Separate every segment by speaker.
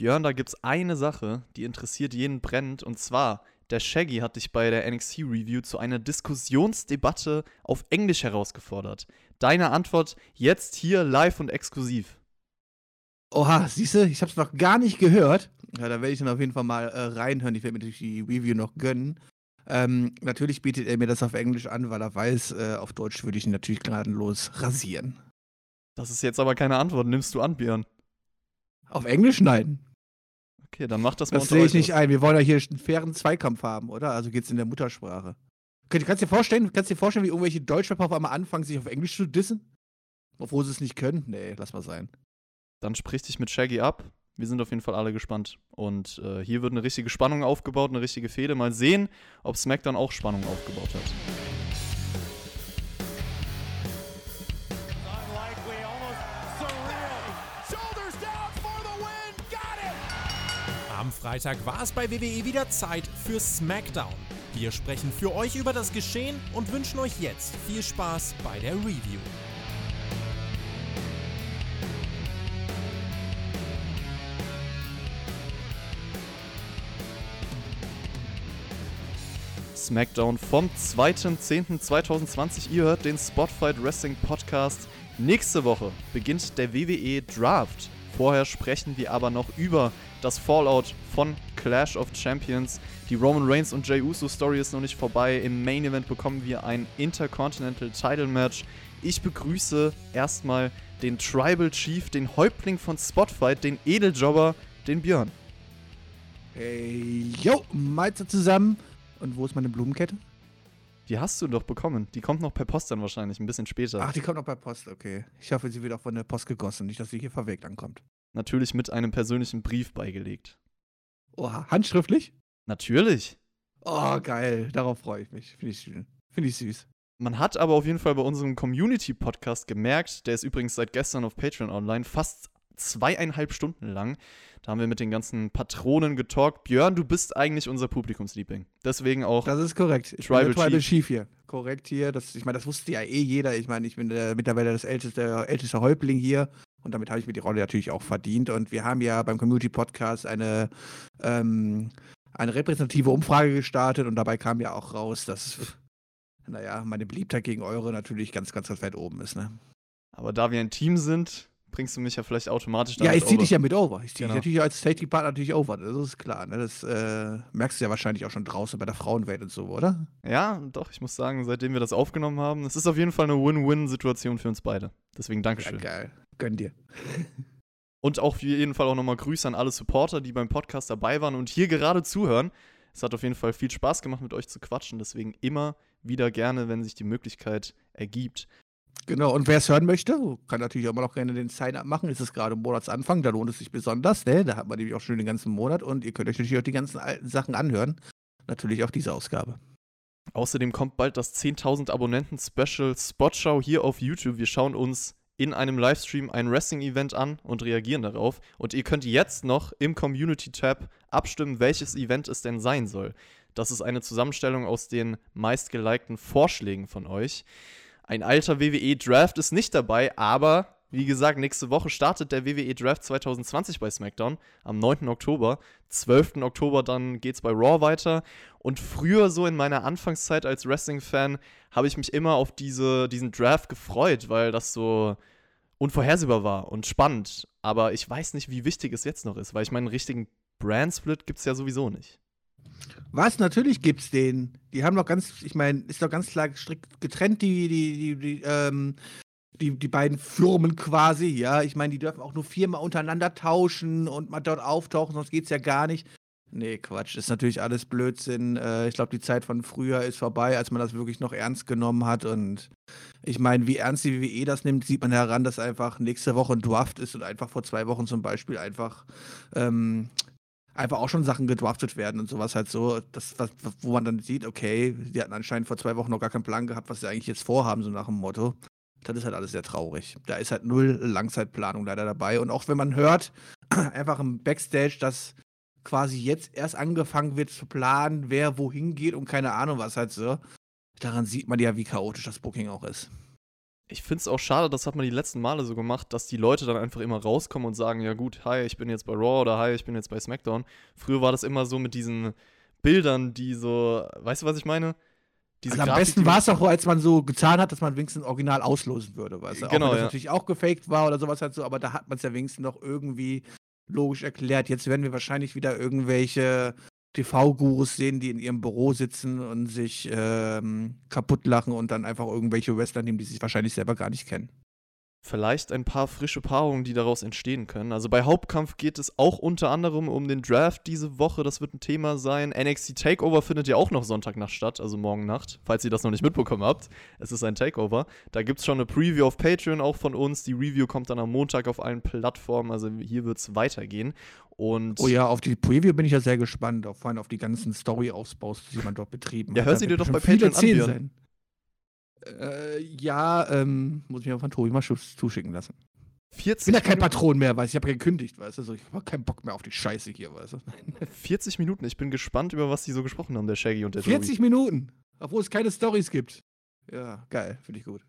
Speaker 1: Björn, da gibt's eine Sache, die interessiert jeden brennend, und zwar, der Shaggy hat dich bei der NXT Review zu einer Diskussionsdebatte auf Englisch herausgefordert. Deine Antwort jetzt hier live und exklusiv.
Speaker 2: Oha, siehst du, ich hab's noch gar nicht gehört. Ja, da werde ich dann auf jeden Fall mal äh, reinhören. Ich werde mir natürlich die Review noch gönnen. Ähm, natürlich bietet er mir das auf Englisch an, weil er weiß, äh, auf Deutsch würde ich ihn natürlich gnadenlos rasieren.
Speaker 1: Das ist jetzt aber keine Antwort. Nimmst du an, Björn?
Speaker 2: Auf Englisch? Nein.
Speaker 1: Okay, dann mach das mal
Speaker 2: Das sehe ich nicht ein. Wir wollen ja hier einen fairen Zweikampf haben, oder? Also geht's in der Muttersprache. Kannst du dir vorstellen, kannst dir vorstellen, wie irgendwelche Deutschrapper auf einmal anfangen, sich auf Englisch zu dissen? Obwohl sie es nicht können? Nee, lass mal sein.
Speaker 1: Dann sprich dich mit Shaggy ab. Wir sind auf jeden Fall alle gespannt. Und äh, hier wird eine richtige Spannung aufgebaut, eine richtige Fehde. Mal sehen, ob SmackDown auch Spannung aufgebaut hat.
Speaker 3: Freitag war es bei WWE wieder Zeit für SmackDown. Wir sprechen für euch über das Geschehen und wünschen euch jetzt viel Spaß bei der Review.
Speaker 1: SmackDown vom 2.10.2020. Ihr hört den Spotfight Wrestling Podcast. Nächste Woche beginnt der WWE Draft. Vorher sprechen wir aber noch über das Fallout von Clash of Champions. Die Roman Reigns und Jey Uso Story ist noch nicht vorbei. Im Main Event bekommen wir ein Intercontinental Title Match. Ich begrüße erstmal den Tribal Chief, den Häuptling von Spotfight, den Edeljobber, den Björn.
Speaker 2: Hey, yo, Meister zusammen. Und wo ist meine Blumenkette?
Speaker 1: Die hast du doch bekommen. Die kommt noch per Post dann wahrscheinlich, ein bisschen später.
Speaker 2: Ach, die kommt noch per Post, okay. Ich hoffe, sie wird auch von der Post gegossen, nicht, dass sie hier verwegt ankommt.
Speaker 1: Natürlich mit einem persönlichen Brief beigelegt.
Speaker 2: Oha, handschriftlich?
Speaker 1: Natürlich.
Speaker 2: Oh, geil. Darauf freue ich mich. Finde ich schön. Finde ich süß.
Speaker 1: Man hat aber auf jeden Fall bei unserem Community-Podcast gemerkt, der ist übrigens seit gestern auf Patreon online, fast zweieinhalb Stunden lang. Da haben wir mit den ganzen Patronen getalkt. Björn, du bist eigentlich unser Publikumsliebling. Deswegen auch.
Speaker 2: Das ist korrekt. Ich
Speaker 1: Tribal,
Speaker 2: bin Tribal
Speaker 1: Chief.
Speaker 2: Chief hier. Korrekt hier. Das, ich meine, das wusste ja eh jeder. Ich meine, ich bin der, mittlerweile das älteste, älteste Häuptling hier. Und damit habe ich mir die Rolle natürlich auch verdient. Und wir haben ja beim Community Podcast eine, ähm, eine repräsentative Umfrage gestartet. Und dabei kam ja auch raus, dass, naja, meine Beliebtheit gegen eure natürlich ganz, ganz, ganz weit oben ist. Ne?
Speaker 1: Aber da wir ein Team sind, bringst du mich ja vielleicht automatisch
Speaker 2: Ja,
Speaker 1: damit
Speaker 2: ich ziehe dich ja mit over. Ich ziehe
Speaker 1: Genau.
Speaker 2: dich natürlich als Safety-Partner natürlich over. Das ist klar. Ne? Das äh, merkst du ja wahrscheinlich auch schon draußen bei der Frauenwelt und so, oder?
Speaker 1: Ja, doch, ich muss sagen, seitdem wir das aufgenommen haben, es ist auf jeden Fall eine Win-Win-Situation für uns beide. Deswegen
Speaker 2: Ja,
Speaker 1: Dankeschön.
Speaker 2: geil. Gönn dir.
Speaker 1: Und auch auf jeden Fall auch nochmal Grüße an alle Supporter, die beim Podcast dabei waren und hier gerade zuhören. Es hat auf jeden Fall viel Spaß gemacht, mit euch zu quatschen. Deswegen immer wieder gerne, wenn sich die Möglichkeit ergibt.
Speaker 2: Genau, und wer es hören möchte, kann natürlich auch immer noch gerne den Sign-up machen. Es ist gerade Monatsanfang, da lohnt es sich besonders, ne? Da hat man nämlich auch schön den ganzen Monat und ihr könnt euch natürlich auch die ganzen alten Sachen anhören. Natürlich auch diese Ausgabe.
Speaker 1: Außerdem kommt bald das 10.000 Abonnenten-Special Spotshow hier auf YouTube. Wir schauen uns in einem Livestream ein Wrestling-Event an und reagieren darauf. Und ihr könnt jetzt noch im Community-Tab abstimmen, welches Event es denn sein soll. Das ist eine Zusammenstellung aus den meistgelikten Vorschlägen von euch. Ein alter WWE-Draft ist nicht dabei, aber wie gesagt, nächste Woche startet der WWE Draft 2020 bei SmackDown am 9. Oktober. 12. Oktober dann geht's bei Raw weiter. Und früher, so in meiner Anfangszeit als Wrestling-Fan, habe ich mich immer auf diese, diesen Draft gefreut, weil das so unvorhersehbar war und spannend. Aber ich weiß nicht, wie wichtig es jetzt noch ist, weil ich meinen richtigen Brand-Split gibt es ja sowieso nicht.
Speaker 2: Was? Natürlich gibt's den. Die haben doch ganz, ich meine, ist doch ganz klar strikt getrennt, die, die, die, die, ähm, die, die beiden Firmen quasi, ja. Ich meine, die dürfen auch nur viermal untereinander tauschen und mal dort auftauchen, sonst geht's ja gar nicht. Nee, Quatsch, ist natürlich alles Blödsinn. Äh, ich glaube, die Zeit von früher ist vorbei, als man das wirklich noch ernst genommen hat. Und ich meine, wie ernst die WWE das nimmt, sieht man heran, dass einfach nächste Woche ein Draft ist und einfach vor zwei Wochen zum Beispiel einfach ähm, einfach auch schon Sachen gedraftet werden und sowas halt so, das, was, wo man dann sieht, okay, die hatten anscheinend vor zwei Wochen noch gar keinen Plan gehabt, was sie eigentlich jetzt vorhaben, so nach dem Motto. Das ist halt alles sehr traurig. Da ist halt null Langzeitplanung leider dabei. Und auch wenn man hört, einfach im Backstage, dass quasi jetzt erst angefangen wird zu planen, wer wohin geht und keine Ahnung was halt so, daran sieht man ja, wie chaotisch das Booking auch ist.
Speaker 1: Ich finde es auch schade, das hat man die letzten Male so gemacht, dass die Leute dann einfach immer rauskommen und sagen, ja gut, hi, ich bin jetzt bei Raw oder hi, ich bin jetzt bei SmackDown. Früher war das immer so mit diesen Bildern, die so, weißt du, was ich meine?
Speaker 2: Diese also am Grafik, besten war es auch, als man so getan hat, dass man wenigstens original auslosen würde, weißt du? Genau, auch wenn das ja. natürlich auch gefaked war oder sowas halt so, aber da hat man es ja wenigstens noch irgendwie logisch erklärt. Jetzt werden wir wahrscheinlich wieder irgendwelche TV-Gurus sehen, die in ihrem Büro sitzen und sich ähm, kaputt lachen und dann einfach irgendwelche Wrestler nehmen, die sich wahrscheinlich selber gar nicht kennen
Speaker 1: vielleicht ein paar frische Paarungen, die daraus entstehen können. Also bei Hauptkampf geht es auch unter anderem um den Draft diese Woche. Das wird ein Thema sein. NXT Takeover findet ja auch noch Sonntagnacht statt, also morgen Nacht, falls ihr das noch nicht mitbekommen habt. Es ist ein Takeover. Da gibt es schon eine Preview auf Patreon auch von uns. Die Review kommt dann am Montag auf allen Plattformen. Also hier wird es weitergehen. Und
Speaker 2: oh ja, auf die Preview bin ich ja sehr gespannt, vor allem auf die ganzen Story-Ausbaus, die man dort betrieben
Speaker 1: ja, hat. Ja, hör sie dir doch bei Patreon an. Sein.
Speaker 2: Äh, ja, ähm, muss ich mir von Tobi mal zuschicken lassen.
Speaker 1: 40
Speaker 2: ich bin ja kein Patron mehr, weißt du, ich habe gekündigt, weißt du, also ich habe keinen Bock mehr auf die Scheiße hier, weißt du.
Speaker 1: 40 Minuten, ich bin gespannt, über was die so gesprochen haben, der Shaggy und der
Speaker 2: 40 Tobi. Minuten, obwohl es keine Stories gibt. Ja, geil, finde ich gut.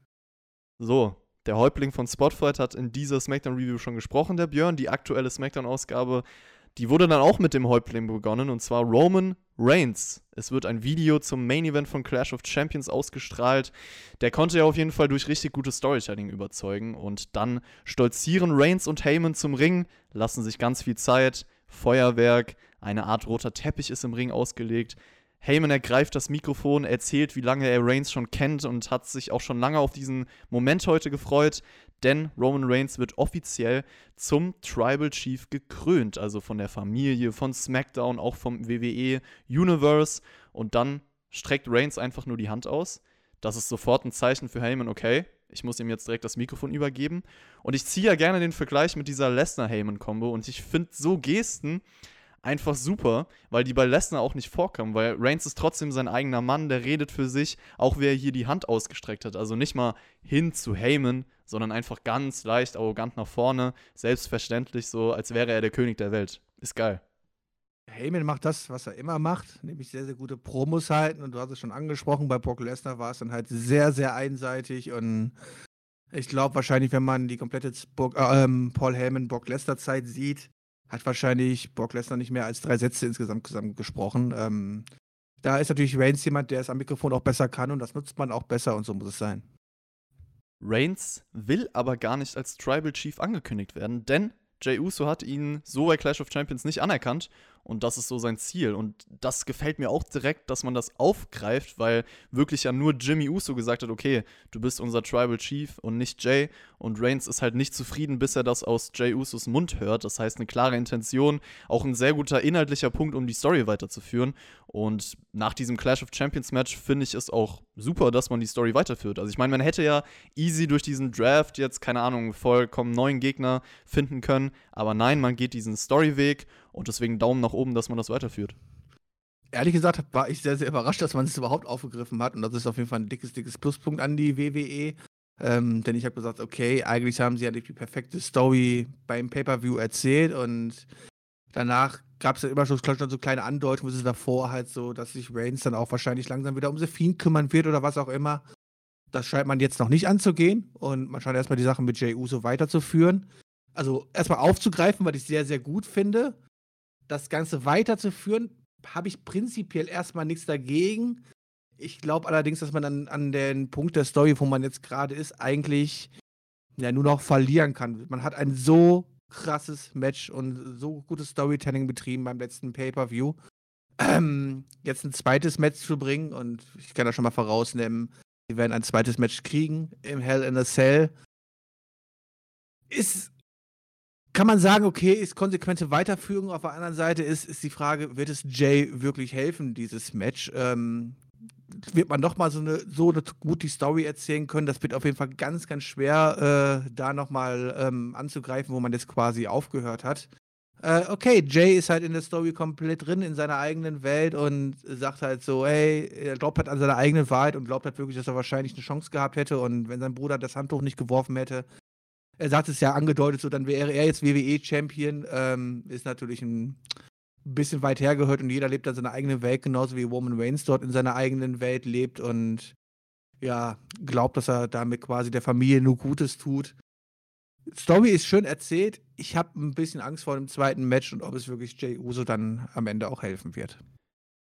Speaker 1: So, der Häuptling von Spotfight hat in dieser Smackdown-Review schon gesprochen, der Björn. Die aktuelle Smackdown-Ausgabe die wurde dann auch mit dem Häuptling begonnen und zwar Roman Reigns. Es wird ein Video zum Main Event von Clash of Champions ausgestrahlt. Der konnte ja auf jeden Fall durch richtig gutes Storytelling überzeugen und dann stolzieren Reigns und Heyman zum Ring, lassen sich ganz viel Zeit, Feuerwerk, eine Art roter Teppich ist im Ring ausgelegt. Heyman ergreift das Mikrofon, erzählt, wie lange er Reigns schon kennt und hat sich auch schon lange auf diesen Moment heute gefreut, denn Roman Reigns wird offiziell zum Tribal Chief gekrönt, also von der Familie, von SmackDown, auch vom WWE Universe und dann streckt Reigns einfach nur die Hand aus. Das ist sofort ein Zeichen für Heyman, okay, ich muss ihm jetzt direkt das Mikrofon übergeben. Und ich ziehe ja gerne den Vergleich mit dieser Lesnar-Heyman-Kombo und ich finde so Gesten einfach super, weil die bei Lesnar auch nicht vorkamen, weil Reigns ist trotzdem sein eigener Mann, der redet für sich, auch wer hier die Hand ausgestreckt hat. Also nicht mal hin zu Heyman, sondern einfach ganz leicht arrogant nach vorne, selbstverständlich so, als wäre er der König der Welt. Ist geil.
Speaker 2: Heyman macht das, was er immer macht, nämlich sehr, sehr gute Promos halten. Und du hast es schon angesprochen, bei Brock Lesnar war es dann halt sehr, sehr einseitig. Und ich glaube wahrscheinlich, wenn man die komplette Bo äh, Paul Heyman Brock Lesnar Zeit sieht, hat wahrscheinlich Brock Lesnar nicht mehr als drei Sätze insgesamt gesprochen. Ähm, da ist natürlich Reigns jemand, der es am Mikrofon auch besser kann und das nutzt man auch besser und so muss es sein.
Speaker 1: Reigns will aber gar nicht als Tribal Chief angekündigt werden, denn Jey Uso hat ihn so bei Clash of Champions nicht anerkannt und das ist so sein Ziel. Und das gefällt mir auch direkt, dass man das aufgreift, weil wirklich ja nur Jimmy Uso gesagt hat, okay, du bist unser Tribal Chief und nicht Jay. Und Reigns ist halt nicht zufrieden, bis er das aus Jay Usos Mund hört. Das heißt, eine klare Intention, auch ein sehr guter inhaltlicher Punkt, um die Story weiterzuführen. Und nach diesem Clash of Champions Match finde ich es auch super, dass man die Story weiterführt. Also ich meine, man hätte ja easy durch diesen Draft jetzt, keine Ahnung, vollkommen neuen Gegner finden können. Aber nein, man geht diesen Storyweg und deswegen Daumen nach oben, dass man das weiterführt.
Speaker 2: Ehrlich gesagt war ich sehr, sehr überrascht, dass man es überhaupt aufgegriffen hat. Und das ist auf jeden Fall ein dickes, dickes Pluspunkt an die WWE. Ähm, denn ich habe gesagt, okay, eigentlich haben sie ja die perfekte Story beim Pay-Per-View erzählt und danach gab es ja immer schon so kleine Andeutungen, es davor halt so, dass sich Reigns dann auch wahrscheinlich langsam wieder um Fiend kümmern wird oder was auch immer. Das scheint man jetzt noch nicht anzugehen und man scheint erstmal die Sachen mit Jey Uso weiterzuführen. Also erstmal aufzugreifen, was ich sehr, sehr gut finde das Ganze weiterzuführen, habe ich prinzipiell erstmal nichts dagegen. Ich glaube allerdings, dass man an, an den Punkt der Story, wo man jetzt gerade ist, eigentlich ja nur noch verlieren kann. Man hat ein so krasses Match und so gutes Storytelling betrieben beim letzten Pay-Per-View. Ähm, jetzt ein zweites Match zu bringen und ich kann da schon mal vorausnehmen, wir werden ein zweites Match kriegen im Hell in a Cell. Ist kann man sagen, okay, ist konsequente Weiterführung. Auf der anderen Seite ist, ist die Frage, wird es Jay wirklich helfen, dieses Match? Ähm, wird man noch mal so eine, so eine gute Story erzählen können? Das wird auf jeden Fall ganz, ganz schwer, äh, da noch mal ähm, anzugreifen, wo man jetzt quasi aufgehört hat. Äh, okay, Jay ist halt in der Story komplett drin, in seiner eigenen Welt und sagt halt so, hey, er glaubt halt an seine eigene Wahrheit und glaubt halt wirklich, dass er wahrscheinlich eine Chance gehabt hätte und wenn sein Bruder das Handtuch nicht geworfen hätte, er sagt es ja angedeutet, so dann wäre er jetzt WWE-Champion. Ähm, ist natürlich ein bisschen weit hergehört und jeder lebt dann seine eigene Welt, genauso wie Roman Reigns dort in seiner eigenen Welt lebt. Und ja, glaubt, dass er damit quasi der Familie nur Gutes tut. Story ist schön erzählt. Ich habe ein bisschen Angst vor dem zweiten Match und ob es wirklich Jay Uso dann am Ende auch helfen wird.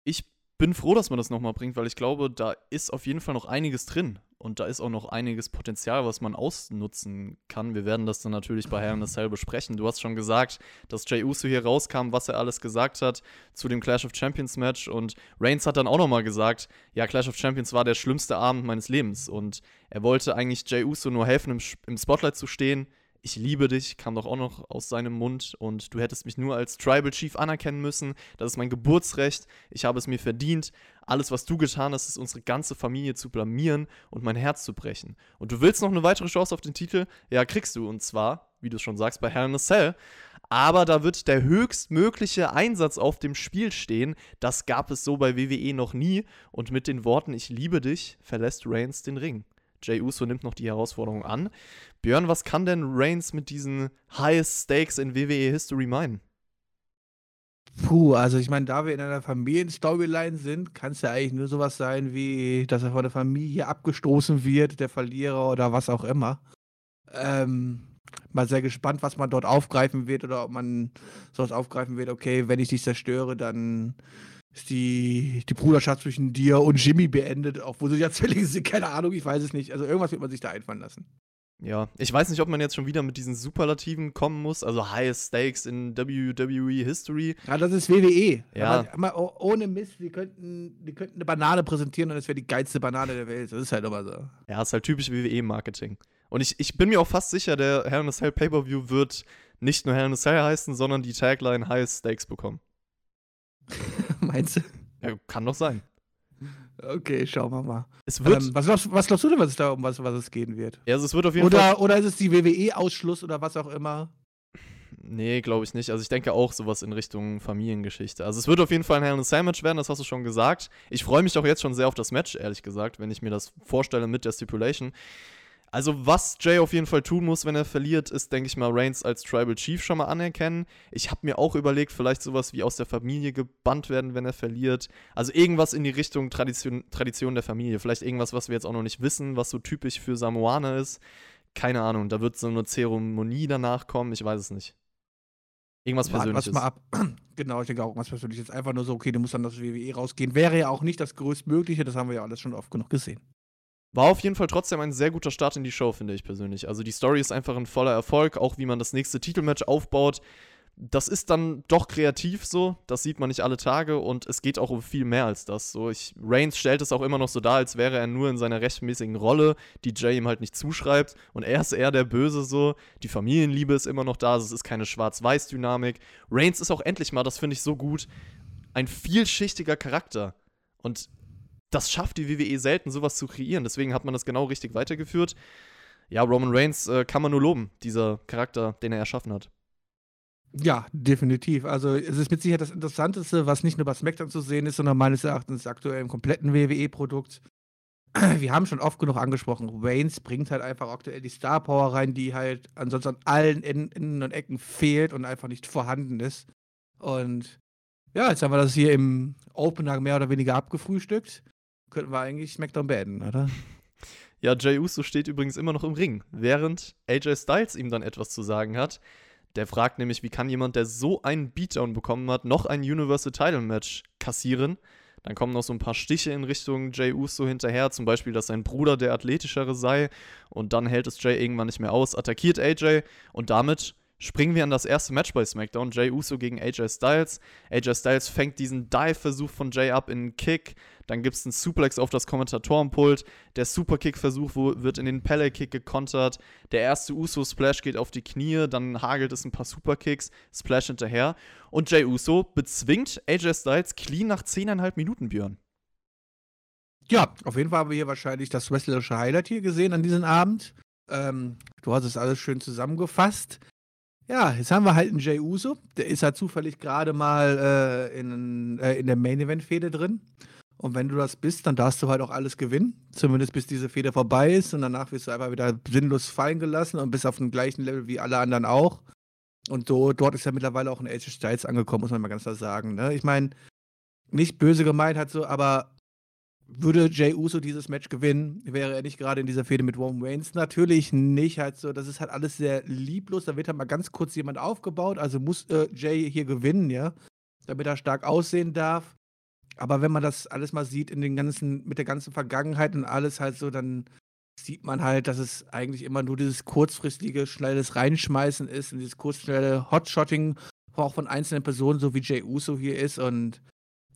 Speaker 1: Ich bin froh, dass man das nochmal bringt, weil ich glaube, da ist auf jeden Fall noch einiges drin. Und da ist auch noch einiges Potenzial, was man ausnutzen kann. Wir werden das dann natürlich bei Hell in a Cell besprechen. Du hast schon gesagt, dass Jay Uso hier rauskam, was er alles gesagt hat zu dem Clash of Champions Match. Und Reigns hat dann auch nochmal gesagt, ja, Clash of Champions war der schlimmste Abend meines Lebens. Und er wollte eigentlich Jay Uso nur helfen, im, im Spotlight zu stehen ich liebe dich, kam doch auch noch aus seinem Mund und du hättest mich nur als Tribal Chief anerkennen müssen. Das ist mein Geburtsrecht, ich habe es mir verdient. Alles, was du getan hast, ist unsere ganze Familie zu blamieren und mein Herz zu brechen. Und du willst noch eine weitere Chance auf den Titel? Ja, kriegst du. Und zwar, wie du schon sagst, bei Hell in a Cell. Aber da wird der höchstmögliche Einsatz auf dem Spiel stehen. Das gab es so bei WWE noch nie. Und mit den Worten Ich liebe dich verlässt Reigns den Ring. Jay Uso nimmt noch die Herausforderung an. Björn, was kann denn Reigns mit diesen High Stakes in WWE History meinen?
Speaker 2: Puh, also ich meine, da wir in einer Familienstoryline sind, kann es ja eigentlich nur sowas sein, wie, dass er von der Familie abgestoßen wird, der Verlierer oder was auch immer. Ähm, mal sehr gespannt, was man dort aufgreifen wird oder ob man sowas aufgreifen wird, okay, wenn ich dich zerstöre, dann ist die, die Bruderschaft zwischen dir und Jimmy beendet, obwohl sie ja Zwillinge sind, keine Ahnung, ich weiß es nicht. Also irgendwas wird man sich da einfallen lassen.
Speaker 1: Ja, ich weiß nicht, ob man jetzt schon wieder mit diesen Superlativen kommen muss, also Highest Stakes in WWE History.
Speaker 2: Ja, das ist WWE.
Speaker 1: Ja.
Speaker 2: Aber, aber ohne Mist, die könnten, die könnten eine Banane präsentieren und es wäre die geilste Banane der Welt. Das ist halt immer so.
Speaker 1: Ja, ist halt typisch WWE-Marketing. Und ich, ich bin mir auch fast sicher, der Hell in a Cell Pay-Per-View wird nicht nur Hell in a Cell heißen, sondern die Tagline Highest Stakes bekommen.
Speaker 2: Meinst du?
Speaker 1: Ja, kann doch sein.
Speaker 2: Okay, schauen wir mal.
Speaker 1: Es wird.
Speaker 2: Ähm, was, glaubst, was, glaubst, du denn, was es da um was, was es gehen wird?
Speaker 1: Ja, also es wird auf jeden
Speaker 2: oder,
Speaker 1: Fall.
Speaker 2: Oder ist es die WWE-Ausschluss oder was auch immer?
Speaker 1: Nee, glaube ich nicht. Also ich denke auch sowas in Richtung Familiengeschichte. Also es wird auf jeden Fall ein Hell in a Match werden, das hast du schon gesagt. Ich freue mich auch jetzt schon sehr auf das Match, ehrlich gesagt, wenn ich mir das vorstelle mit der Stipulation. Also, was Jay auf jeden Fall tun muss, wenn er verliert, ist, denke ich mal, Reigns als Tribal Chief schon mal anerkennen. Ich habe mir auch überlegt, vielleicht sowas wie aus der Familie gebannt werden, wenn er verliert. Also irgendwas in die Richtung Tradition, Tradition der Familie. Vielleicht irgendwas, was wir jetzt auch noch nicht wissen, was so typisch für Samoaner ist. Keine Ahnung, da wird so eine Zeremonie danach kommen, ich weiß es nicht. Irgendwas Persönliches.
Speaker 2: Warten mal ab. genau, ich denke auch irgendwas Persönliches. Einfach nur so, okay, du musst dann das WWE rausgehen. Wäre ja auch nicht das Größtmögliche, das haben wir ja alles schon oft genug gesehen.
Speaker 1: War auf jeden Fall trotzdem ein sehr guter Start in die Show, finde ich persönlich. Also die Story ist einfach ein voller Erfolg, auch wie man das nächste Titelmatch aufbaut. Das ist dann doch kreativ so, das sieht man nicht alle Tage und es geht auch um viel mehr als das. So, ich, Reigns stellt es auch immer noch so dar, als wäre er nur in seiner rechtmäßigen Rolle, die Jay ihm halt nicht zuschreibt und er ist eher der Böse so. Die Familienliebe ist immer noch da, also es ist keine Schwarz-Weiß-Dynamik. Reigns ist auch endlich mal, das finde ich so gut, ein vielschichtiger Charakter. Und das schafft die WWE selten, sowas zu kreieren. Deswegen hat man das genau richtig weitergeführt. Ja, Roman Reigns äh, kann man nur loben, dieser Charakter, den er erschaffen hat.
Speaker 2: Ja, definitiv. Also es ist mit Sicherheit das Interessanteste, was nicht nur bei SmackDown zu sehen ist, sondern meines Erachtens aktuell im kompletten WWE-Produkt. Wir haben schon oft genug angesprochen, Reigns bringt halt einfach aktuell die Star Power rein, die halt ansonsten an allen Enden und Ecken fehlt und einfach nicht vorhanden ist. Und ja, jetzt haben wir das hier im Opener mehr oder weniger abgefrühstückt könnten wir eigentlich SmackDown beenden, oder?
Speaker 1: Ja, Jay Uso steht übrigens immer noch im Ring, während AJ Styles ihm dann etwas zu sagen hat. Der fragt nämlich, wie kann jemand, der so einen Beatdown bekommen hat, noch ein Universal Title Match kassieren? Dann kommen noch so ein paar Stiche in Richtung Jay Uso hinterher, zum Beispiel, dass sein Bruder der athletischere sei. Und dann hält es Jay irgendwann nicht mehr aus, attackiert AJ und damit springen wir an das erste Match bei SmackDown. Jay Uso gegen AJ Styles. AJ Styles fängt diesen Dive-Versuch von Jay ab in einen Kick. Dann gibt es einen Suplex auf das Kommentatorenpult. Der Superkick-Versuch wird in den Pele-Kick gekontert. Der erste Uso-Splash geht auf die Knie. Dann hagelt es ein paar Superkicks. Splash hinterher. Und Jay Uso bezwingt AJ Styles clean nach 10,5 Minuten, Björn.
Speaker 2: Ja, auf jeden Fall haben wir hier wahrscheinlich das wrestlerische Highlight hier gesehen an diesem Abend. Ähm, du hast es alles schön zusammengefasst. Ja, jetzt haben wir halt einen Jay Uso. Der ist halt zufällig gerade mal äh, in, äh, in der Main-Event-Fehde drin. Und wenn du das bist, dann darfst du halt auch alles gewinnen. Zumindest bis diese Fehde vorbei ist. Und danach wirst du einfach wieder sinnlos fallen gelassen und bist auf dem gleichen Level wie alle anderen auch. Und so, dort ist ja mittlerweile auch ein Age Styles angekommen, muss man mal ganz klar sagen. Ne? Ich meine, nicht böse gemeint hat so, aber würde Jay Uso dieses Match gewinnen, wäre er nicht gerade in dieser Fehde mit Roman Reigns? Natürlich nicht. Halt so, das ist halt alles sehr lieblos. Da wird halt mal ganz kurz jemand aufgebaut. Also muss äh, Jay hier gewinnen, ja, damit er stark aussehen darf. Aber wenn man das alles mal sieht in den ganzen, mit der ganzen Vergangenheit und alles halt so, dann sieht man halt, dass es eigentlich immer nur dieses kurzfristige, schnelles Reinschmeißen ist und dieses kurzschnelle Hotshotting auch von einzelnen Personen, so wie Jay Uso hier ist. Und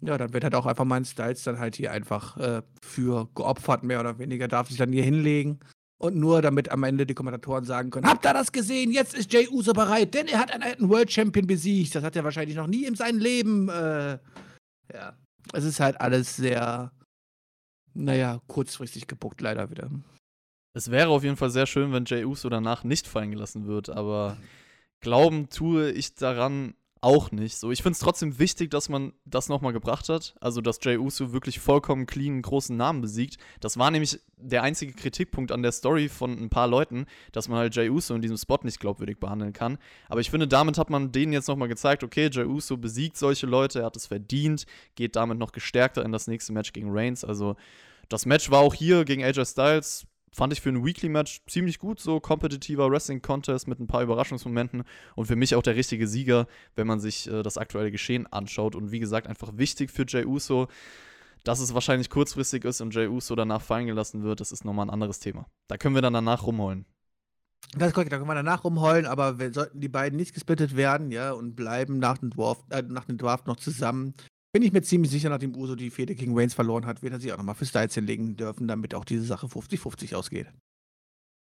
Speaker 2: ja, dann wird halt auch einfach mein Styles dann halt hier einfach äh, für geopfert, mehr oder weniger, darf sich dann hier hinlegen. Und nur damit am Ende die Kommentatoren sagen können, habt ihr das gesehen? Jetzt ist Jay Uso bereit, denn er hat einen alten World Champion besiegt. Das hat er wahrscheinlich noch nie in seinem Leben. Äh, ja, es ist halt alles sehr, naja, kurzfristig gebuckt leider wieder.
Speaker 1: Es wäre auf jeden Fall sehr schön, wenn Jay Uso danach nicht fallen gelassen wird, aber glauben tue ich daran auch nicht. So, ich finde es trotzdem wichtig, dass man das nochmal gebracht hat. Also, dass Jay Uso wirklich vollkommen clean einen großen Namen besiegt. Das war nämlich der einzige Kritikpunkt an der Story von ein paar Leuten, dass man halt Jay Uso in diesem Spot nicht glaubwürdig behandeln kann. Aber ich finde, damit hat man denen jetzt nochmal gezeigt, okay, Jay Uso besiegt solche Leute, er hat es verdient, geht damit noch gestärkter in das nächste Match gegen Reigns. Also, das Match war auch hier gegen AJ Styles fand ich für ein Weekly-Match ziemlich gut, so kompetitiver Wrestling-Contest mit ein paar Überraschungsmomenten und für mich auch der richtige Sieger, wenn man sich äh, das aktuelle Geschehen anschaut. Und wie gesagt, einfach wichtig für Jay Uso, dass es wahrscheinlich kurzfristig ist und Jay Uso danach fallen gelassen wird, das ist nochmal ein anderes Thema. Da können wir dann danach rumholen.
Speaker 2: Das ist korrekt, da können wir danach rumheulen, aber wir sollten die beiden nicht gesplittet werden, ja, und bleiben nach dem Dwarf, äh, nach dem Draft noch zusammen, bin ich mir ziemlich sicher, nachdem Uso die Fehde gegen Reigns verloren hat, wird er sich auch nochmal für Styles hinlegen dürfen, damit auch diese Sache 50-50 ausgeht.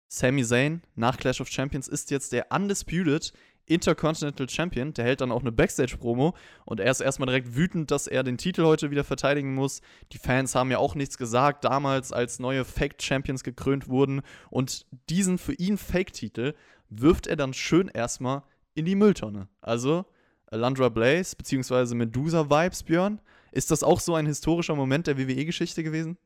Speaker 1: Sami Zayn nach Clash of Champions ist jetzt der Undisputed Intercontinental Champion. Der hält dann auch eine Backstage-Promo und er ist erstmal direkt wütend, dass er den Titel heute wieder verteidigen muss. Die Fans haben ja auch nichts gesagt, damals als neue Fake-Champions gekrönt wurden. Und diesen für ihn Fake-Titel wirft er dann schön erstmal in die Mülltonne. Also Landra Blaze bzw. Medusa-Vibes, Björn. Ist das auch so ein historischer Moment der WWE-Geschichte gewesen?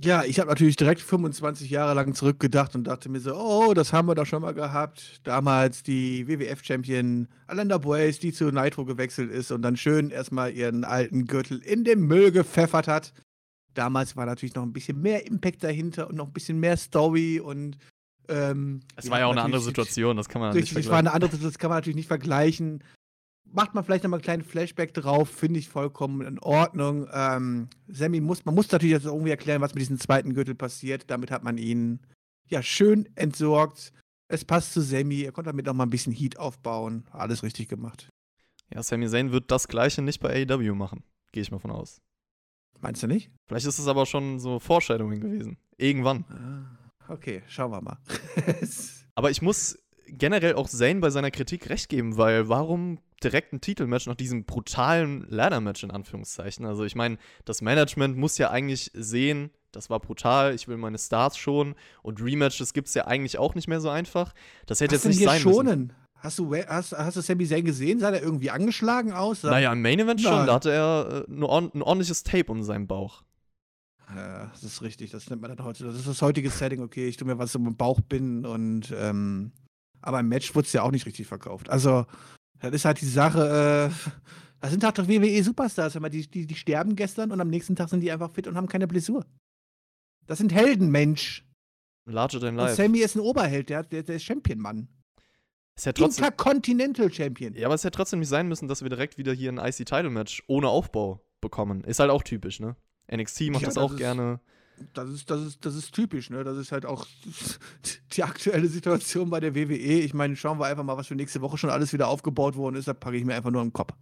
Speaker 2: Ja, ich habe natürlich direkt 25 Jahre lang zurückgedacht und dachte mir so, oh, das haben wir doch schon mal gehabt. Damals die WWF-Champion Alanda Blaze, die zu Nitro gewechselt ist und dann schön erstmal ihren alten Gürtel in den Müll gepfeffert hat. Damals war natürlich noch ein bisschen mehr Impact dahinter und noch ein bisschen mehr Story und ähm,
Speaker 1: es war ja auch eine andere Situation, das kann man
Speaker 2: nicht vergleichen. Es war eine andere Situation, das kann man natürlich nicht vergleichen macht man vielleicht nochmal einen kleinen Flashback drauf, finde ich vollkommen in Ordnung. Ähm, Sammy muss, man muss natürlich jetzt irgendwie erklären, was mit diesem zweiten Gürtel passiert. Damit hat man ihn ja schön entsorgt. Es passt zu Sammy, er konnte damit nochmal ein bisschen Heat aufbauen. Alles richtig gemacht.
Speaker 1: Ja, Sammy Zayn wird das gleiche nicht bei AEW machen. Gehe ich mal von aus.
Speaker 2: Meinst du nicht?
Speaker 1: Vielleicht ist es aber schon so Foreshadowing gewesen. Irgendwann.
Speaker 2: Ah, okay, schauen wir mal.
Speaker 1: aber ich muss generell auch Zane bei seiner Kritik recht geben, weil warum direkt ein Titelmatch nach diesem brutalen Ladder-Match in Anführungszeichen? Also ich meine, das Management muss ja eigentlich sehen, das war brutal, ich will meine Stars schonen und Rematches gibt es ja eigentlich auch nicht mehr so einfach. Das hätte Was jetzt nicht sein schonen? müssen.
Speaker 2: Hast du, hast, hast du Sami Zayn gesehen? Sah der irgendwie angeschlagen aus?
Speaker 1: Naja, im Main Event schon. Da hatte er äh, ein ordentliches Tape um seinen Bauch.
Speaker 2: Ja, das ist richtig. Das nennt man dann heute. Das ist das heutige Setting. Okay, ich tue mir was um den Bauch binden und ähm, aber im Match wurde es ja auch nicht richtig verkauft. Also, das ist halt die Sache, äh, das sind halt doch WWE-Superstars, wenn man die, die, die sterben gestern und am nächsten Tag sind die einfach fit und haben keine Blessur. Das sind Helden, Mensch.
Speaker 1: Larger than life.
Speaker 2: Und Sammy ist ein Oberheld, der, der, der ist Champion-Mann.
Speaker 1: Ist ja trotzdem,
Speaker 2: Intercontinental Champion.
Speaker 1: Ja, aber es hätte trotzdem nicht sein müssen, dass wir direkt wieder hier ein IC-Title-Match ohne Aufbau bekommen. Ist halt auch typisch, ne? NXT macht ja, das, das, auch gerne
Speaker 2: das ist, das ist, das ist typisch, ne? Das ist halt auch die aktuelle Situation bei der WWE. Ich meine, schauen wir einfach mal, was für nächste Woche schon alles wieder aufgebaut worden ist. Da packe ich mir einfach nur im Kopf.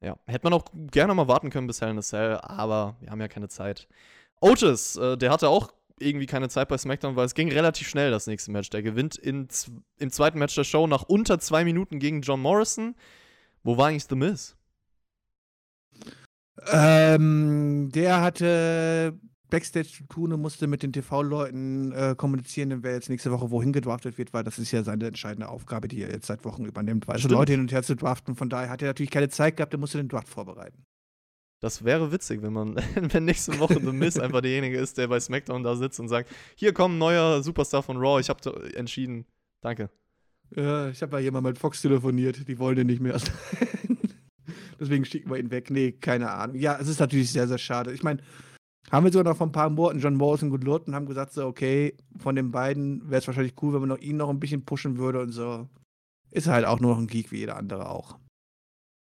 Speaker 1: Ja, hätte man auch gerne mal warten können bis Hell in a Cell, aber wir haben ja keine Zeit. Otis, äh, der hatte auch irgendwie keine Zeit bei SmackDown, weil es ging relativ schnell, das nächste Match. Der gewinnt in, im zweiten Match der Show nach unter zwei Minuten gegen John Morrison. Wo war eigentlich The Miz?
Speaker 2: Ähm, der hatte Backstage zu tun und musste mit den TV-Leuten äh, kommunizieren, wer jetzt nächste Woche wohin gedraftet wird, weil das ist ja seine entscheidende Aufgabe, die er jetzt seit Wochen übernimmt. Also Leute hin und her zu draften. Von daher hat er natürlich keine Zeit gehabt, er musste den Draft vorbereiten.
Speaker 1: Das wäre witzig, wenn man, wenn nächste Woche The Miz einfach derjenige ist, der bei SmackDown da sitzt und sagt: Hier kommt ein neuer Superstar von Raw, ich habe entschieden. Danke.
Speaker 2: Ja, ich habe ja jemand mit Fox telefoniert, die wollen den nicht mehr. Deswegen schicken wir ihn weg. Nee, keine Ahnung. Ja, es ist natürlich sehr, sehr schade. Ich meine, haben wir sogar noch vor ein paar Monaten John Morrison gelobt und haben gesagt, so, okay, von den beiden wäre es wahrscheinlich cool, wenn man noch ihn noch ein bisschen pushen würde und so. Ist halt auch nur noch ein Geek wie jeder andere auch.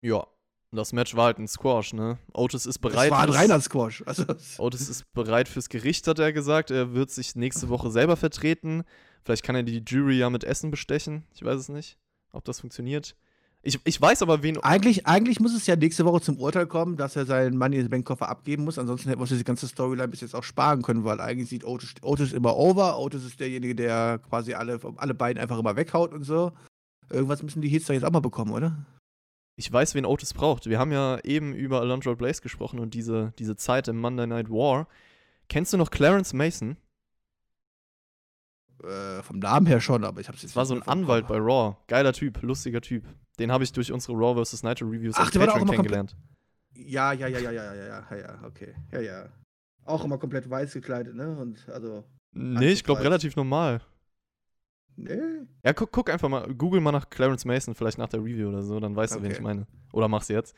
Speaker 1: Ja, das Match war halt ein Squash, ne? Otis ist bereit.
Speaker 2: Es war ein reiner Squash. Also,
Speaker 1: Otis ist bereit fürs Gericht, hat er gesagt. Er wird sich nächste Woche selber vertreten. Vielleicht kann er die Jury ja mit Essen bestechen. Ich weiß es nicht, ob das funktioniert. Ich, ich weiß aber, wen.
Speaker 2: eigentlich, eigentlich muss es ja nächste Woche zum Urteil kommen, dass er seinen Money in the Bank Koffer abgeben muss. Ansonsten hätten wir uns diese ganze Storyline bis jetzt auch sparen können, weil eigentlich sieht Otis, Otis immer over. Otis ist derjenige, der quasi alle, alle beiden einfach immer weghaut und so. Irgendwas müssen die Heats doch jetzt auch mal bekommen, oder?
Speaker 1: Ich weiß, wen Otis braucht. Wir haben ja eben über Alondra Blaze gesprochen und diese, diese Zeit im Monday Night War. Kennst du noch Clarence Mason?
Speaker 2: Äh, vom Namen her schon, aber ich hab's jetzt
Speaker 1: Das war so ein Anwalt bei Raw. Geiler Typ, lustiger Typ. Den habe ich durch unsere Raw vs. Nitro Reviews
Speaker 2: Ach,
Speaker 1: auf
Speaker 2: Patreon auch immer
Speaker 1: kennengelernt.
Speaker 2: Ja, ja, ja, ja, ja, ja, ja, ja, okay. Ja, ja. Auch immer komplett weiß gekleidet, ne? Und also.
Speaker 1: Nee, ich glaube relativ normal.
Speaker 2: Nee.
Speaker 1: Ja, guck, guck, einfach mal, google mal nach Clarence Mason, vielleicht nach der Review oder so, dann weißt okay. du, wen ich meine. Oder mach's jetzt.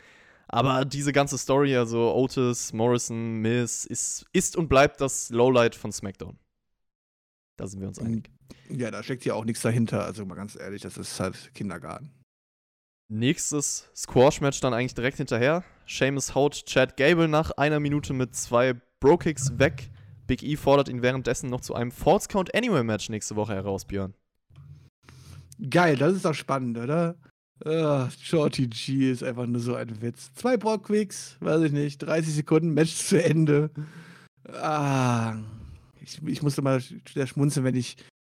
Speaker 1: Aber diese ganze Story, also Otis, Morrison, Miss, ist, ist und bleibt das Lowlight von SmackDown. Da sind wir uns einig.
Speaker 2: Ja, da steckt ja auch nichts dahinter. Also mal ganz ehrlich, das ist halt Kindergarten.
Speaker 1: Nächstes Squash-Match dann eigentlich direkt hinterher. Seamus haut Chad Gable nach einer Minute mit zwei Bro-Kicks weg. Big E fordert ihn währenddessen noch zu einem False Count Anywhere Match nächste Woche heraus, Björn.
Speaker 2: Geil, das ist doch spannend, oder? Ah, Shorty G ist einfach nur so ein Witz. Zwei Brockquicks, weiß ich nicht, 30 Sekunden, Match zu Ende. Ah, ich, ich musste mal schmunzeln, wenn ich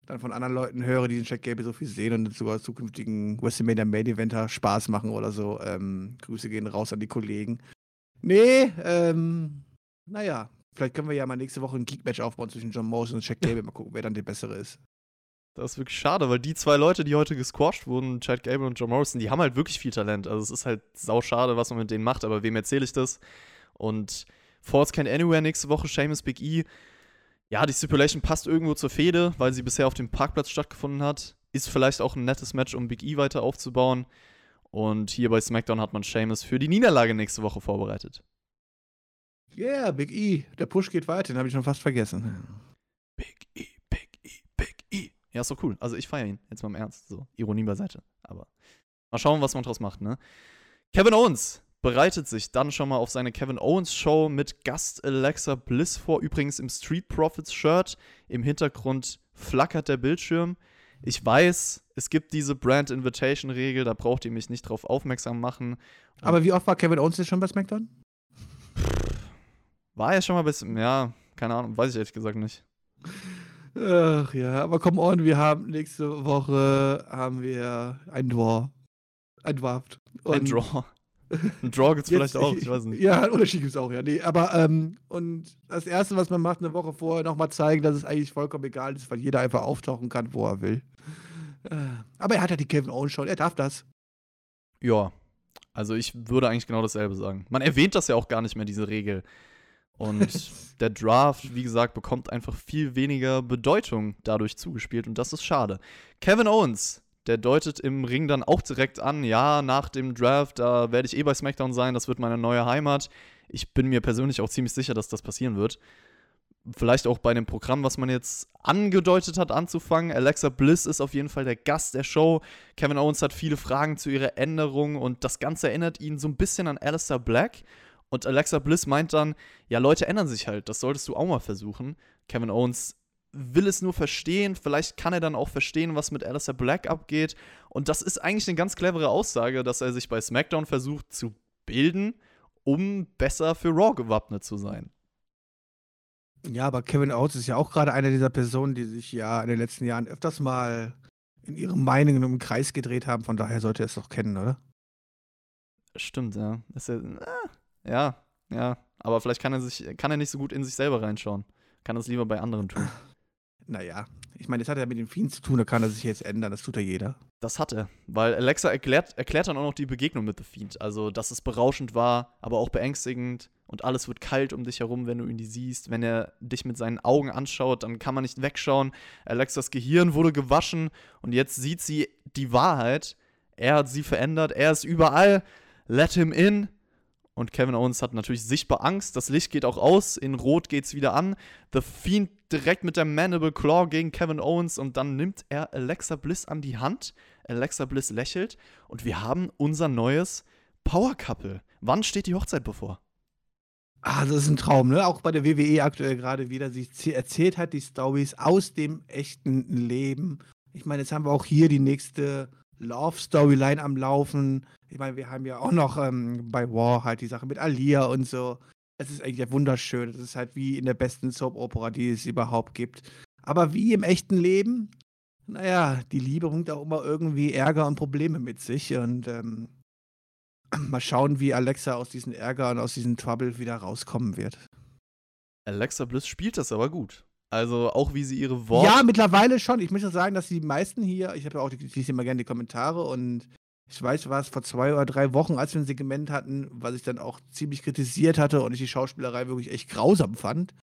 Speaker 2: dann von anderen Leuten höre, die den Check Gable so viel sehen und sogar zukünftigen WrestleMania Main Eventer Spaß machen oder so. Ähm, Grüße gehen raus an die Kollegen. Nee, ähm, naja, vielleicht können wir ja mal nächste Woche ein Geek-Match aufbauen zwischen John Morrison und Check Gable. Mal gucken, wer dann der bessere ist.
Speaker 1: Das ist wirklich schade, weil die zwei Leute, die heute gesquashed wurden, Chad Gable und John Morrison, die haben halt wirklich viel Talent. Also es ist halt sau schade, was man mit denen macht, aber wem erzähle ich das? Und Force Can't Anywhere nächste Woche, Seamus Big E. Ja, die Stipulation passt irgendwo zur Fehde, weil sie bisher auf dem Parkplatz stattgefunden hat. Ist vielleicht auch ein nettes Match, um Big E weiter aufzubauen. Und hier bei SmackDown hat man Seamus für die Niederlage nächste Woche vorbereitet.
Speaker 2: Yeah, Big E. Der Push geht weiter, den habe ich schon fast vergessen.
Speaker 1: Big E, Big E, Big E. Ja, ist doch cool. Also ich feiere ihn. Jetzt mal im Ernst. So, Ironie beiseite. Aber mal schauen, was man draus macht, ne? Kevin Owens bereitet sich dann schon mal auf seine Kevin Owens Show mit Gast Alexa Bliss vor. Übrigens im Street Profits Shirt. Im Hintergrund flackert der Bildschirm. Ich weiß, es gibt diese Brand Invitation Regel, da braucht ihr mich nicht drauf aufmerksam machen.
Speaker 2: Aber wie oft war Kevin Owens jetzt schon bei SmackDown?
Speaker 1: War er schon mal bis, ja, keine Ahnung, weiß ich ehrlich gesagt nicht.
Speaker 2: Ach ja, aber come on, wir haben nächste Woche haben wir ein Draw. Ein Draft.
Speaker 1: Ein
Speaker 2: Und
Speaker 1: Draw. Ein Draw gibt's vielleicht
Speaker 2: jetzt-
Speaker 1: auch, ich weiß nicht.
Speaker 2: Ja, einen Unterschied gibt es auch, ja. Nee, aber, ähm, und das Erste, was man macht, eine Woche vorher nochmal zeigen, dass es eigentlich vollkommen egal ist, weil jeder einfach auftauchen kann, wo er will. Äh, Aber er hat ja die Kevin Owens schon, er darf das.
Speaker 1: Ja, also ich würde eigentlich genau dasselbe sagen. Man erwähnt das ja auch gar nicht mehr, diese Regel. Und der Draft, wie gesagt, bekommt einfach viel weniger Bedeutung dadurch zugespielt und das ist schade. Kevin Owens, der deutet im Ring dann auch direkt an, ja, nach dem Draft, da werde ich eh bei SmackDown sein, das wird meine neue Heimat. Ich bin mir persönlich auch ziemlich sicher, dass das passieren wird. Vielleicht auch bei dem Programm, was man jetzt angedeutet hat, anzufangen. Alexa Bliss ist auf jeden Fall der Gast der Show. Kevin Owens hat viele Fragen zu ihrer Änderung und das Ganze erinnert ihn so ein bisschen an Alistair Black. Und Alexa Bliss meint dann, ja, Leute ändern sich halt, das solltest du auch mal versuchen. Kevin Owens will es nur verstehen, vielleicht kann er dann auch verstehen, was mit Alistair Black abgeht. Und das ist eigentlich eine ganz clevere Aussage, dass er sich bei SmackDown versucht zu bilden, um besser für Raw gewappnet zu sein.
Speaker 2: Ja, aber Kevin Owens ist ja auch gerade einer dieser Personen, die sich ja in den letzten Jahren öfters mal in ihren Meinungen im Kreis gedreht haben. Von daher sollte er es doch kennen, oder?
Speaker 1: Stimmt, ja. Ja, äh, ja, ja. Aber vielleicht kann er sich, kann er nicht so gut in sich selber reinschauen. Kann das lieber bei anderen tun.
Speaker 2: Naja, ich meine, das hat ja mit dem Fiend zu tun, da kann er sich jetzt ändern, das tut ja jeder.
Speaker 1: Das hat er, weil Alexa erklärt, erklärt dann auch noch die Begegnung mit The Fiend. Also, dass es berauschend war, aber auch beängstigend und alles wird kalt um dich herum, wenn du ihn siehst. Wenn er dich mit seinen Augen anschaut, dann kann man nicht wegschauen. Alexas Gehirn wurde gewaschen und jetzt sieht sie die Wahrheit. Er hat sie verändert, er ist überall. Let him in. Und Kevin Owens hat natürlich sichtbar Angst. Das Licht geht auch aus. In Rot geht es wieder an. The Fiend direkt mit der Mandible Claw gegen Kevin Owens. Und dann nimmt er Alexa Bliss an die Hand. Alexa Bliss lächelt. Und wir haben unser neues Power Couple. Wann steht die Hochzeit bevor?
Speaker 2: Ah, das ist ein Traum, ne? Auch bei der WWE aktuell gerade wieder. Sie erzählt hat die Stories aus dem echten Leben. Ich meine, jetzt haben wir auch hier die nächste Love-Storyline am Laufen. Ich meine, wir haben ja auch noch ähm, bei War halt die Sache mit Alia und so. Es ist eigentlich ja wunderschön. Es ist halt wie in der besten Soap-Opera, die es überhaupt gibt. Aber wie im echten Leben, naja, die Liebe bringt auch immer irgendwie Ärger und Probleme mit sich. Und ähm, mal schauen, wie Alexa aus diesem Ärger und aus diesem Trouble wieder rauskommen wird.
Speaker 1: Alexa Bliss spielt das aber gut. Also auch wie sie ihre Worte.
Speaker 2: Ja, mittlerweile schon. Ich möchte sagen, dass die meisten hier, ich habe ja auch, ich lese immer gerne die Kommentare und ich weiß, war es vor zwei oder drei Wochen, als wir ein Segment hatten, was ich dann auch ziemlich kritisiert hatte und ich die Schauspielerei wirklich echt grausam fand,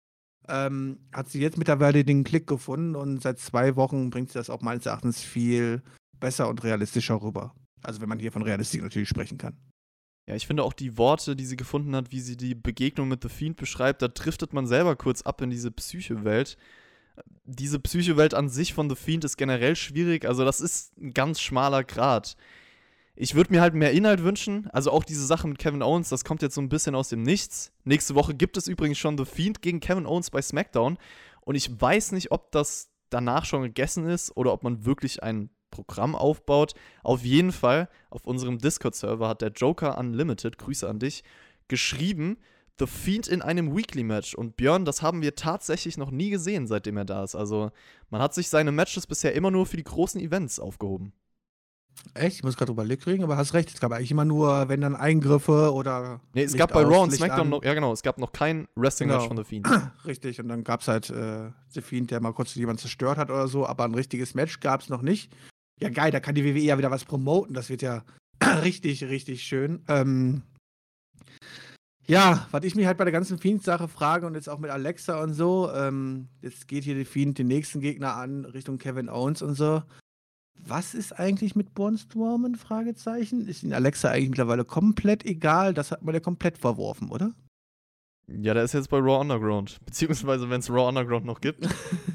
Speaker 2: ähm, hat sie jetzt mittlerweile den Klick gefunden und seit zwei Wochen bringt sie das auch meines Erachtens viel besser und realistischer rüber. Also wenn man hier von Realistik natürlich sprechen kann.
Speaker 1: Ja, ich finde auch die Worte, die sie gefunden hat, wie sie die Begegnung mit The Fiend beschreibt, da driftet man selber kurz ab in diese Psychewelt. Diese Psychewelt an sich von The Fiend ist generell schwierig, also das ist ein ganz schmaler Grad. Ich würde mir halt mehr Inhalt wünschen, also auch diese Sache mit Kevin Owens, das kommt jetzt so ein bisschen aus dem Nichts. Nächste Woche gibt es übrigens schon The Fiend gegen Kevin Owens bei SmackDown und ich weiß nicht, ob das danach schon gegessen ist oder ob man wirklich ein Programm aufbaut. Auf jeden Fall, auf unserem Discord-Server hat der Joker Unlimited, Grüße an dich, geschrieben, The Fiend in einem Weekly-Match. Und Björn, das haben wir tatsächlich noch nie gesehen, seitdem er da ist. Also, man hat sich seine Matches bisher immer nur für die großen Events aufgehoben.
Speaker 2: Echt? Ich muss gerade überlegen, aber hast recht. Es gab eigentlich immer nur, wenn dann Eingriffe oder.
Speaker 1: Nee, es Licht gab bei Raw und SmackDown noch, ja genau, es gab noch kein Wrestling-Match genau. von The Fiend.
Speaker 2: Richtig, und dann gab es halt äh, The Fiend, der mal kurz jemanden zerstört hat oder so, aber ein richtiges Match gab es noch nicht. Ja, geil, da kann die WWE ja wieder was promoten. Das wird ja richtig, richtig schön. Ähm, ja, was ich mich halt bei der ganzen Fiend-Sache frage und jetzt auch mit Alexa und so, ähm, jetzt geht hier die Fiend den nächsten Gegner an, Richtung Kevin Owens und so. Was ist eigentlich mit Braun Strowman? Fragezeichen. Ist Ihnen Alexa eigentlich mittlerweile komplett egal? Das hat man ja komplett verworfen, oder?
Speaker 1: Ja, der ist jetzt bei Raw Underground. Beziehungsweise, wenn es Raw Underground noch gibt.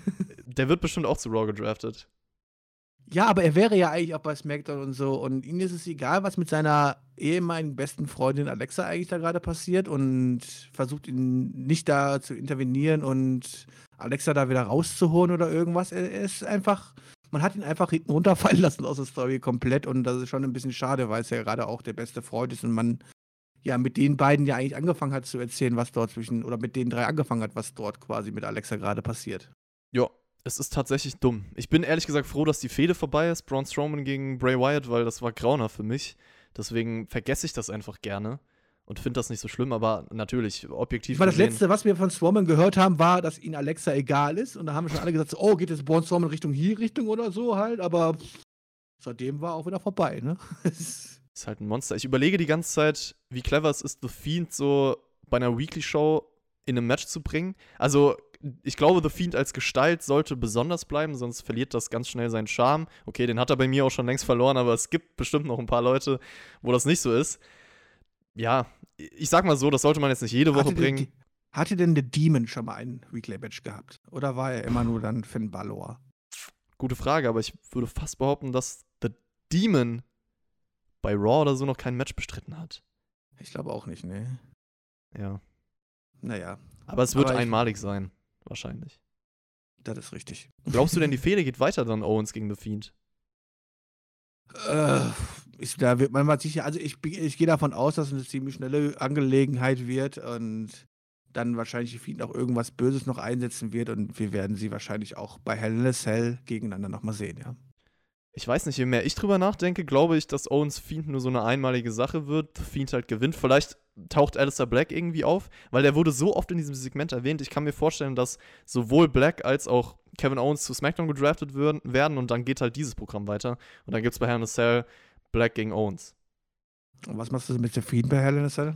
Speaker 1: der wird bestimmt auch zu Raw gedraftet.
Speaker 2: Ja, aber er wäre ja eigentlich auch bei SmackDown und so. Und ihm ist es egal, was mit seiner ehemaligen besten Freundin Alexa eigentlich da gerade passiert und versucht ihn nicht da zu intervenieren und Alexa da wieder rauszuholen oder irgendwas. Er, er ist einfach, man hat ihn einfach hinten runterfallen lassen aus der Story komplett und das ist schon ein bisschen schade, weil es ja gerade auch der beste Freund ist und man ja mit den beiden ja eigentlich angefangen hat zu erzählen, was dort zwischen, oder mit den drei angefangen hat, was dort quasi mit Alexa gerade passiert.
Speaker 1: Ja, es ist tatsächlich dumm. Ich bin ehrlich gesagt froh, dass die Fehde vorbei ist, Braun Strowman gegen Bray Wyatt, weil das war grauner für mich. Deswegen vergesse ich das einfach gerne und finde das nicht so schlimm, aber natürlich, objektiv.
Speaker 2: Ich meine, das Letzte, was wir von Strowman gehört haben, war, dass ihnen Alexa egal ist. Und da haben wir schon alle gesagt, so, oh, geht jetzt Braun Strowman Richtung hier, Richtung oder so halt, aber seitdem war auch wieder vorbei, ne?
Speaker 1: ist halt ein Monster. Ich überlege die ganze Zeit, wie clever es ist, The Fiend so bei einer Weekly-Show in einem Match zu bringen. Also, ich glaube, The Fiend als Gestalt sollte besonders bleiben, sonst verliert das ganz schnell seinen Charme. Okay, den hat er bei mir auch schon längst verloren, aber es gibt bestimmt noch ein paar Leute, wo das nicht so ist. Ja, ich sag mal so, das sollte man jetzt nicht jede Woche hatte bringen.
Speaker 2: Den, hatte denn The Demon schon mal ein Weekly-Match gehabt? Oder war er immer nur dann Finn Balor?
Speaker 1: Gute Frage, aber ich würde fast behaupten, dass The Demon bei Raw oder so noch kein Match bestritten hat.
Speaker 2: Ich glaube auch nicht, ne.
Speaker 1: Ja.
Speaker 2: Naja.
Speaker 1: Aber es wird aber einmalig sein, wahrscheinlich.
Speaker 2: Das ist richtig.
Speaker 1: Glaubst du denn, die Fehde geht weiter dann Owens gegen The Fiend?
Speaker 2: Äh, ist, da wird man mal sicher, also ich, ich gehe davon aus, dass es eine ziemlich schnelle Angelegenheit wird und dann wahrscheinlich die Fiend auch irgendwas Böses noch einsetzen wird und wir werden sie wahrscheinlich auch bei Hell in a Cell gegeneinander nochmal sehen, ja
Speaker 1: ich weiß nicht, je mehr ich drüber nachdenke, glaube ich, dass Owens Fiend nur so eine einmalige Sache wird. Fiend halt gewinnt. Vielleicht taucht Alistair Black irgendwie auf, weil der wurde so oft in diesem Segment erwähnt. Ich kann mir vorstellen, dass sowohl Black als auch Kevin Owens zu SmackDown gedraftet werden und dann geht halt dieses Programm weiter. Und dann gibt es bei Hell in a Cell Black gegen Owens.
Speaker 2: Und was machst du mit der Fiend bei Hell in a Cell?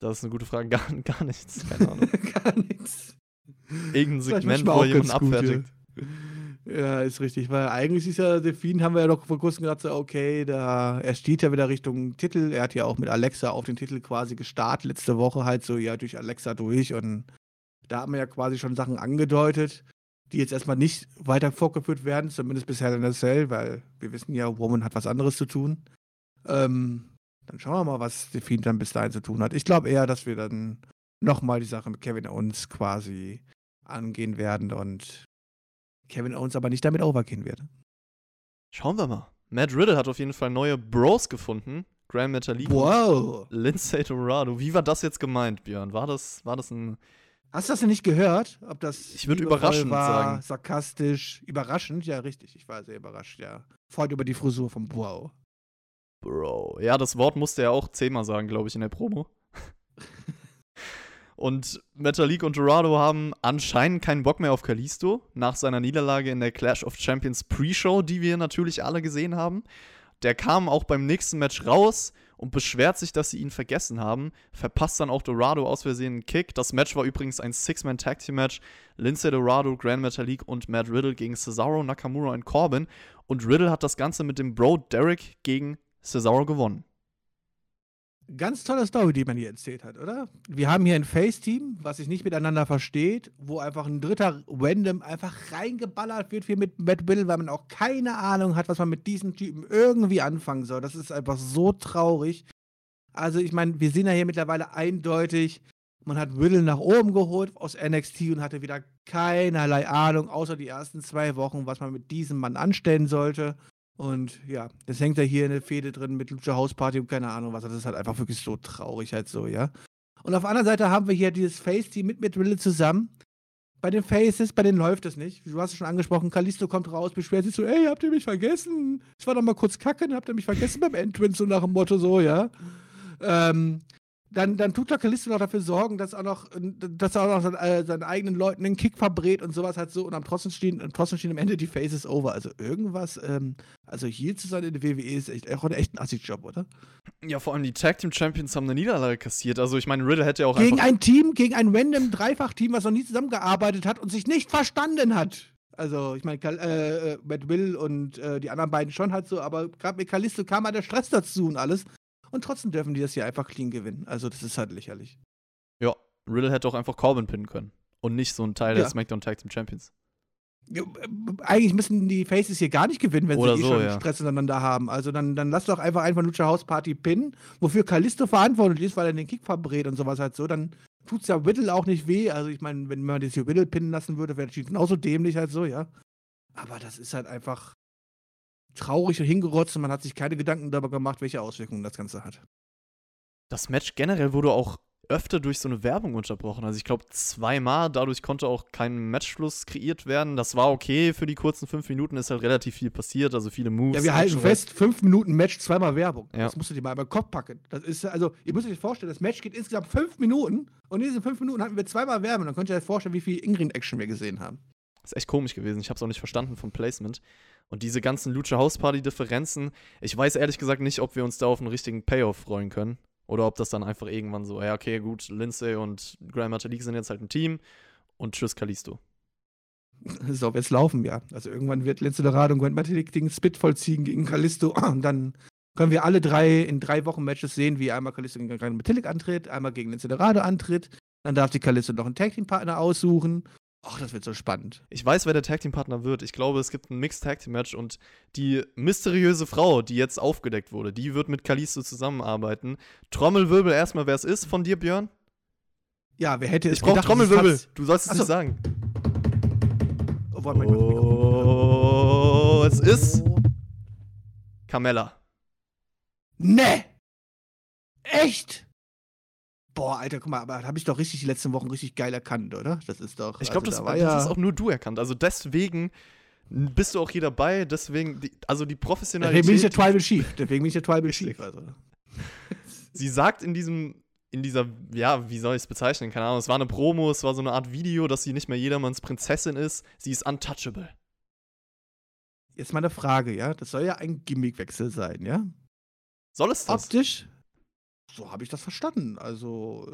Speaker 1: Das ist eine gute Frage. Gar, gar nichts. Keine Ahnung.
Speaker 2: gar nichts.
Speaker 1: Irgendein Segment, wo jemanden abfertigt.
Speaker 2: Gut, ja. Ja, ist richtig, weil eigentlich ist ja Delfin, haben wir ja doch vor kurzem gedacht, so, okay, da, er steht ja wieder Richtung Titel. Er hat ja auch mit Alexa auf den Titel quasi gestartet, letzte Woche halt so, ja, durch Alexa durch. Und da haben wir ja quasi schon Sachen angedeutet, die jetzt erstmal nicht weiter vorgeführt werden, zumindest bisher in der Cell, weil wir wissen ja, Woman hat was anderes zu tun. Ähm, dann schauen wir mal, was Delfin dann bis dahin zu tun hat. Ich glaube eher, dass wir dann nochmal die Sache mit Kevin Owens quasi angehen werden und Kevin Owens aber nicht damit overgehen wird.
Speaker 1: Schauen wir mal. Matt Riddle hat auf jeden Fall neue Bros gefunden. Graham Metalik.
Speaker 2: Wow.
Speaker 1: Lindsay Dorado. Wie war das jetzt gemeint, Björn? War das, war das ein.
Speaker 2: Hast du das denn nicht gehört? Ob das
Speaker 1: Ich würde überraschend
Speaker 2: war,
Speaker 1: sagen.
Speaker 2: Sarkastisch. Überraschend? Ja, richtig. Ich war sehr überrascht, ja. Vor allem über die Frisur vom Wow.
Speaker 1: Bro. Ja, das Wort musste er auch zehnmal sagen, glaube ich, in der Promo. Und Metalik und Dorado haben anscheinend keinen Bock mehr auf Kalisto nach seiner Niederlage in der Clash of Champions Pre-Show, die wir natürlich alle gesehen haben. Der kam auch beim nächsten Match raus und beschwert sich, dass sie ihn vergessen haben. Verpasst dann auch Dorado aus Versehen einen Kick. Das Match war übrigens ein Six-Man-Tag-Team-Match. Lindsay Dorado, Grand Metalik und Matt Riddle gegen Cesaro, Nakamura und Corbin. Und Riddle hat das Ganze mit dem Bro Derek gegen Cesaro gewonnen.
Speaker 2: Ganz tolle Story, die man hier erzählt hat, oder? Wir haben hier ein Face-Team, was sich nicht miteinander versteht, wo einfach ein dritter Random einfach reingeballert wird, wie mit Matt Riddle, weil man auch keine Ahnung hat, was man mit diesem Typen irgendwie anfangen soll. Das ist einfach so traurig. Also, ich meine, wir sehen ja hier mittlerweile eindeutig, man hat Riddle nach oben geholt aus NXT und hatte wieder keinerlei Ahnung, außer die ersten zwei Wochen, was man mit diesem Mann anstellen sollte. Und ja, das hängt ja hier in der Fehde drin mit Lucha House Party und keine Ahnung was. Das ist halt einfach wirklich so traurig halt so, ja. Und auf der anderen Seite haben wir hier dieses Face-Team mit mit Riddle zusammen. Bei den Faces, bei denen läuft es nicht. Du hast es schon angesprochen, Kalisto kommt raus, beschwert sich so, ey, habt ihr mich vergessen? Ich war doch mal kurz kacken, habt ihr mich vergessen beim Entrance, so nach dem Motto so, ja. Ähm, dann, dann tut Kalisto noch dafür sorgen, dass er auch noch, dass er auch noch seinen, äh, seinen eigenen Leuten den Kick verbrät und sowas halt so und am trotzdem stehen, und trotzdem stehen am Ende die Faces over. Also irgendwas, ähm, also hier zu sein in der WWE ist echt, auch echt ein Assi-Job, oder?
Speaker 1: Ja, vor allem die Tag Team Champions haben eine Niederlage kassiert. Also ich meine, Riddle hätte ja auch
Speaker 2: Gegen ein Team, gegen ein random Dreifach-Team, was noch nie zusammengearbeitet hat und sich nicht verstanden hat. Also, ich meine, äh, äh, Matt Will und äh, die anderen beiden schon halt so, aber gerade mit Kalisto kam halt der Stress dazu und alles. Und trotzdem dürfen die das hier einfach clean gewinnen. Also, das ist halt lächerlich.
Speaker 1: Ja, Riddle hätte auch einfach Corbin pinnen können. Und nicht so ein Teil der
Speaker 2: Ja.
Speaker 1: SmackDown Tag Team Champions.
Speaker 2: Ja, äh, Eigentlich müssen die Faces hier gar nicht gewinnen, wenn
Speaker 1: Oder
Speaker 2: sie eh
Speaker 1: so,
Speaker 2: schon
Speaker 1: ja.
Speaker 2: Stress miteinander haben. Also dann, dann lass doch einfach einfach Lucha House Party pinnen, wofür Kalisto verantwortlich ist, weil er den Kick verbrät und sowas halt so. Dann tut's ja Riddle auch nicht weh. Also ich meine, wenn man das hier Riddle pinnen lassen würde, wäre das genauso dämlich halt so, ja. Aber das ist halt einfach traurig und hingerotzt und man hat sich keine Gedanken darüber gemacht, welche Auswirkungen das Ganze hat.
Speaker 1: Das Match generell wurde auch öfter durch so eine Werbung unterbrochen. Also ich glaube zweimal, dadurch konnte auch kein Matchfluss kreiert werden. Das war okay für die kurzen fünf Minuten, ist halt relativ viel passiert, also viele Moves.
Speaker 2: Ja, wir halten fest, fünf Minuten Match, zweimal Werbung.
Speaker 1: Ja.
Speaker 2: Das musst du dir mal über den Kopf packen. Das ist also, ihr müsst euch vorstellen, das Match geht insgesamt fünf Minuten und in diesen fünf Minuten hatten wir zweimal Werbung. Dann könnt ihr euch vorstellen, wie viel Ingrid-Action wir gesehen haben.
Speaker 1: Ist echt komisch gewesen. Ich habe es auch nicht verstanden vom Placement. Und diese ganzen Lucha House Party Differenzen, ich weiß ehrlich gesagt nicht, ob wir uns da auf einen richtigen Payoff freuen können. Oder ob das dann einfach irgendwann so, ja, okay, gut, Lindsay und Graham Metalik sind jetzt halt ein Team und tschüss Kalisto.
Speaker 2: So wird's laufen, ja. Also irgendwann wird Lindsay Dorado und Gwen Matalik den Spit vollziehen gegen Kalisto und dann können wir alle drei in drei Wochen Matches sehen, wie einmal Kalisto gegen Gwen Matalik antritt, einmal gegen Lindsay Dorado antritt. Dann darf die Kalisto noch einen Tag Team Partner aussuchen. Ach, das wird so spannend.
Speaker 1: Ich weiß, wer der Tag Team Partner wird. Ich glaube, es gibt ein Mixed Tag Team Match und die mysteriöse Frau, die jetzt aufgedeckt wurde, die wird mit Kalisto zusammenarbeiten. Trommelwirbel erstmal, wer es ist von dir, Björn?
Speaker 2: Ja, wer hätte es
Speaker 1: Ich brauche
Speaker 2: gedacht, dass es
Speaker 1: Trommelwirbel. Du sollst es
Speaker 2: Ach so.
Speaker 1: nicht sagen.
Speaker 2: Oh, warte mal, ich muss das Mikrofon-
Speaker 1: Oh, es ist Carmella.
Speaker 2: Ne! Echt? Boah, Alter, guck mal, aber habe ich doch richtig die letzten Wochen richtig geil erkannt, oder? Das ist doch.
Speaker 1: Ich glaube,
Speaker 2: also,
Speaker 1: das,
Speaker 2: da
Speaker 1: das
Speaker 2: ja.
Speaker 1: ist auch nur du erkannt. Also deswegen bist du auch hier dabei. Deswegen, die, also die
Speaker 2: Deswegen bin ich der
Speaker 1: Professionalität.
Speaker 2: Tribal Chief. Deswegen bin ich der Tribal Chief. Also.
Speaker 1: Sie sagt in diesem, in dieser, ja, wie soll ich es bezeichnen? Keine Ahnung. Es war eine Promo, es war so eine Art Video, dass sie nicht mehr jedermanns Prinzessin ist. Sie ist untouchable.
Speaker 2: Jetzt mal eine Frage, ja? Das soll ja ein Gimmickwechsel sein, ja?
Speaker 1: Soll es das?
Speaker 2: Optisch? So habe ich das verstanden. Also,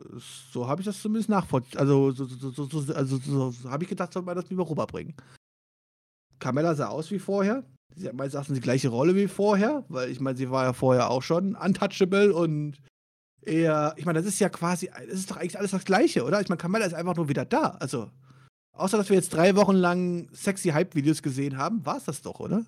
Speaker 2: so habe ich das zumindest nachvollziehen. Also, so, so, so, so, also, so, habe ich gedacht, soll man das lieber rüberbringen. Carmella sah aus wie vorher. Sie hat meines Erachtens die gleiche Rolle wie vorher, weil ich meine, sie war ja vorher auch schon untouchable und eher, ich meine, das ist ja quasi, das ist doch eigentlich alles das Gleiche, oder? Ich meine, Carmella ist einfach nur wieder da. Also, außer dass wir jetzt drei Wochen lang sexy Hype-Videos gesehen haben, war es das doch, oder?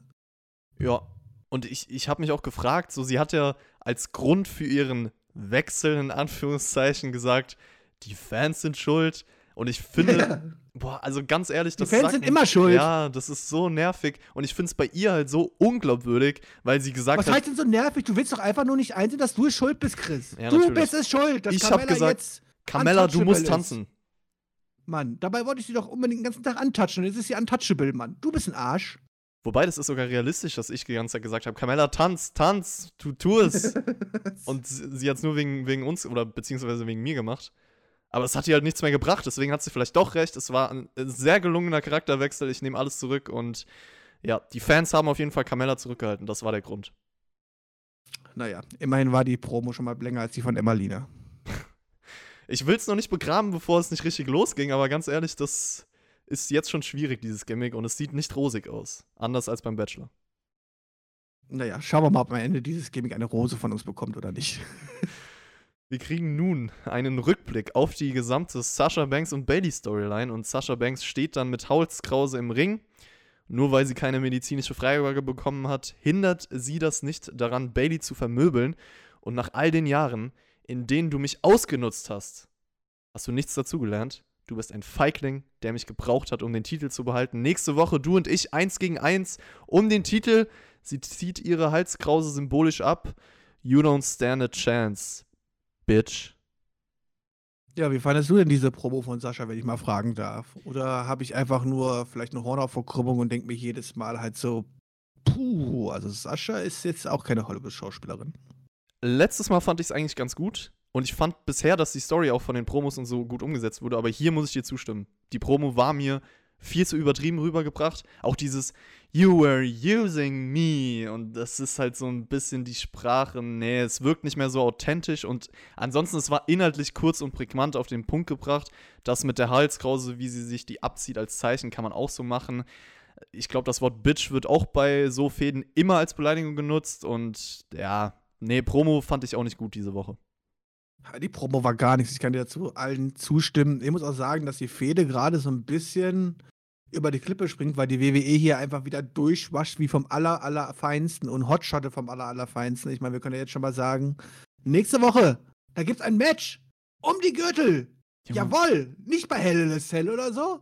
Speaker 1: Ja, und ich, ich habe mich auch gefragt, so sie hat ja als Grund für ihren Wechsel in Anführungszeichen gesagt, die Fans sind schuld. Und ich finde,
Speaker 2: Ja.
Speaker 1: boah, also ganz ehrlich,
Speaker 2: Die
Speaker 1: das
Speaker 2: Fans
Speaker 1: sagt
Speaker 2: sind immer schuld.
Speaker 1: Ja, das ist so nervig. Und ich finde es bei ihr halt so unglaubwürdig, weil sie gesagt
Speaker 2: Was
Speaker 1: hat,
Speaker 2: heißt denn so nervig? Du willst doch einfach nur nicht einsehen, dass du es schuld bist, Chris.
Speaker 1: Ja,
Speaker 2: du
Speaker 1: natürlich.
Speaker 2: bist es schuld, dass
Speaker 1: Ich hab
Speaker 2: Carmella
Speaker 1: gesagt,
Speaker 2: jetzt
Speaker 1: Carmella, du musst
Speaker 2: ist.
Speaker 1: tanzen.
Speaker 2: Mann, dabei wollte ich sie doch unbedingt den ganzen Tag antouchen. Und jetzt ist sie untouchable, Mann. Du bist ein Arsch.
Speaker 1: Wobei, das ist sogar realistisch, dass ich die ganze Zeit gesagt habe, Carmella, tanz, tanz, tu, tu es. Und sie, sie hat es nur wegen, wegen uns oder beziehungsweise wegen mir gemacht. Aber es hat ihr halt nichts mehr gebracht, deswegen hat sie vielleicht doch recht. Es war ein sehr gelungener Charakterwechsel, ich nehme alles zurück und ja, die Fans haben auf jeden Fall Carmella zurückgehalten, das war der Grund.
Speaker 2: naja, immerhin war die Promo schon mal länger als die von Emmalina.
Speaker 1: Ich will es noch nicht begraben, bevor es nicht richtig losging, aber ganz ehrlich, das ist jetzt schon schwierig, dieses Gimmick, und es sieht nicht rosig aus. Anders als beim Bachelor.
Speaker 2: Naja, schauen wir mal, ob am Ende dieses Gimmick eine Rose von uns bekommt oder nicht.
Speaker 1: Wir kriegen nun einen Rückblick auf die gesamte Sasha Banks und Bailey Storyline und Sasha Banks steht dann mit Halskrause im Ring. Nur weil sie keine medizinische Freigabe bekommen hat, hindert sie das nicht daran, Bailey zu vermöbeln. Und nach all den Jahren, in denen du mich ausgenutzt hast, hast du nichts dazugelernt. Du bist ein Feigling, der mich gebraucht hat, um den Titel zu behalten. Nächste Woche du und ich eins gegen eins um den Titel. Sie zieht ihre Halskrause symbolisch ab. You don't stand a chance, bitch.
Speaker 2: Ja, wie fandest du denn diese Promo von Sascha, wenn ich mal fragen darf? Oder habe ich einfach nur vielleicht eine Hornhautverkrümmung und denke mir jedes Mal halt so, puh, also Sascha ist jetzt auch keine Hollywood-Schauspielerin.
Speaker 1: Letztes Mal fand ich es eigentlich ganz gut. Und ich fand bisher, dass die Story auch von den Promos und so gut umgesetzt wurde. Aber hier muss ich dir zustimmen. Die Promo war mir viel zu übertrieben rübergebracht. Auch dieses You were using me. Und das ist halt so ein bisschen die Sprache. Nee, es wirkt nicht mehr so authentisch. Und ansonsten, es war inhaltlich kurz und prägnant auf den Punkt gebracht. Das mit der Halskrause, wie sie sich die abzieht als Zeichen, kann man auch so machen. Ich glaube, das Wort Bitch wird auch bei so Fäden immer als Beleidigung genutzt. Und ja, nee, Promo fand ich auch nicht gut diese Woche.
Speaker 2: Die Promo war gar nichts. Ich kann dir dazu allen zustimmen. Ich muss auch sagen, dass die Fehde gerade so ein bisschen über die Klippe springt, weil die WWE hier einfach wieder durchwascht wie vom aller, allerfeinsten und Hotshotte vom aller, allerfeinsten. Ich meine, wir können ja jetzt schon mal sagen, nächste Woche, da gibt's ein Match um die Gürtel. Jawohl, nicht bei Hell in a Cell oder so.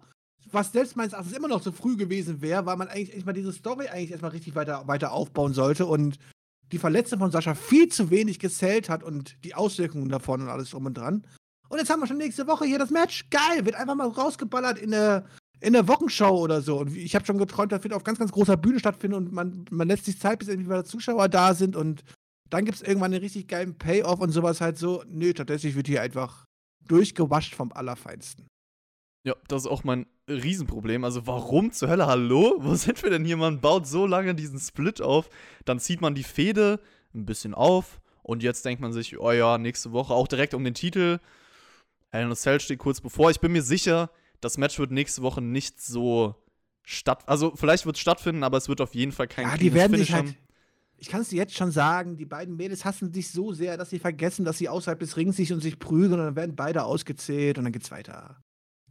Speaker 2: Was selbst meines Erachtens immer noch zu früh gewesen wäre, weil man eigentlich erstmal diese Story eigentlich erstmal richtig weiter, weiter aufbauen sollte und die Verletzung von Sascha viel zu wenig gezählt hat und die Auswirkungen davon und alles drum und dran. Und jetzt haben wir schon nächste Woche hier das Match. Geil, wird einfach mal rausgeballert in der, in der Wochenschau oder so. Und ich habe schon geträumt, das wird auf ganz, ganz großer Bühne stattfinden und man, man lässt sich Zeit, bis irgendwie wieder Zuschauer da sind und dann gibt es irgendwann einen richtig geilen Payoff und sowas halt so. Nö, tatsächlich wird hier einfach durchgewascht vom Allerfeinsten.
Speaker 1: Ja, das ist auch mein Riesenproblem. Also warum zur Hölle, hallo? Wo sind wir denn hier? Man baut so lange diesen Split auf, dann zieht man die Fehde ein bisschen auf und jetzt denkt man sich, oh ja, nächste Woche auch direkt um den Titel. Hell in a Cell steht kurz bevor. Ich bin mir sicher, das Match wird nächste Woche nicht so statt... Also vielleicht wird es stattfinden, aber es wird auf jeden Fall kein
Speaker 2: Ja, die werden
Speaker 1: Finish
Speaker 2: sich halt. Ich kann es dir jetzt schon sagen, die beiden Mädels hassen sich so sehr, dass sie vergessen, dass sie außerhalb des Rings sich und sich prügeln und dann werden beide ausgezählt und dann geht's weiter.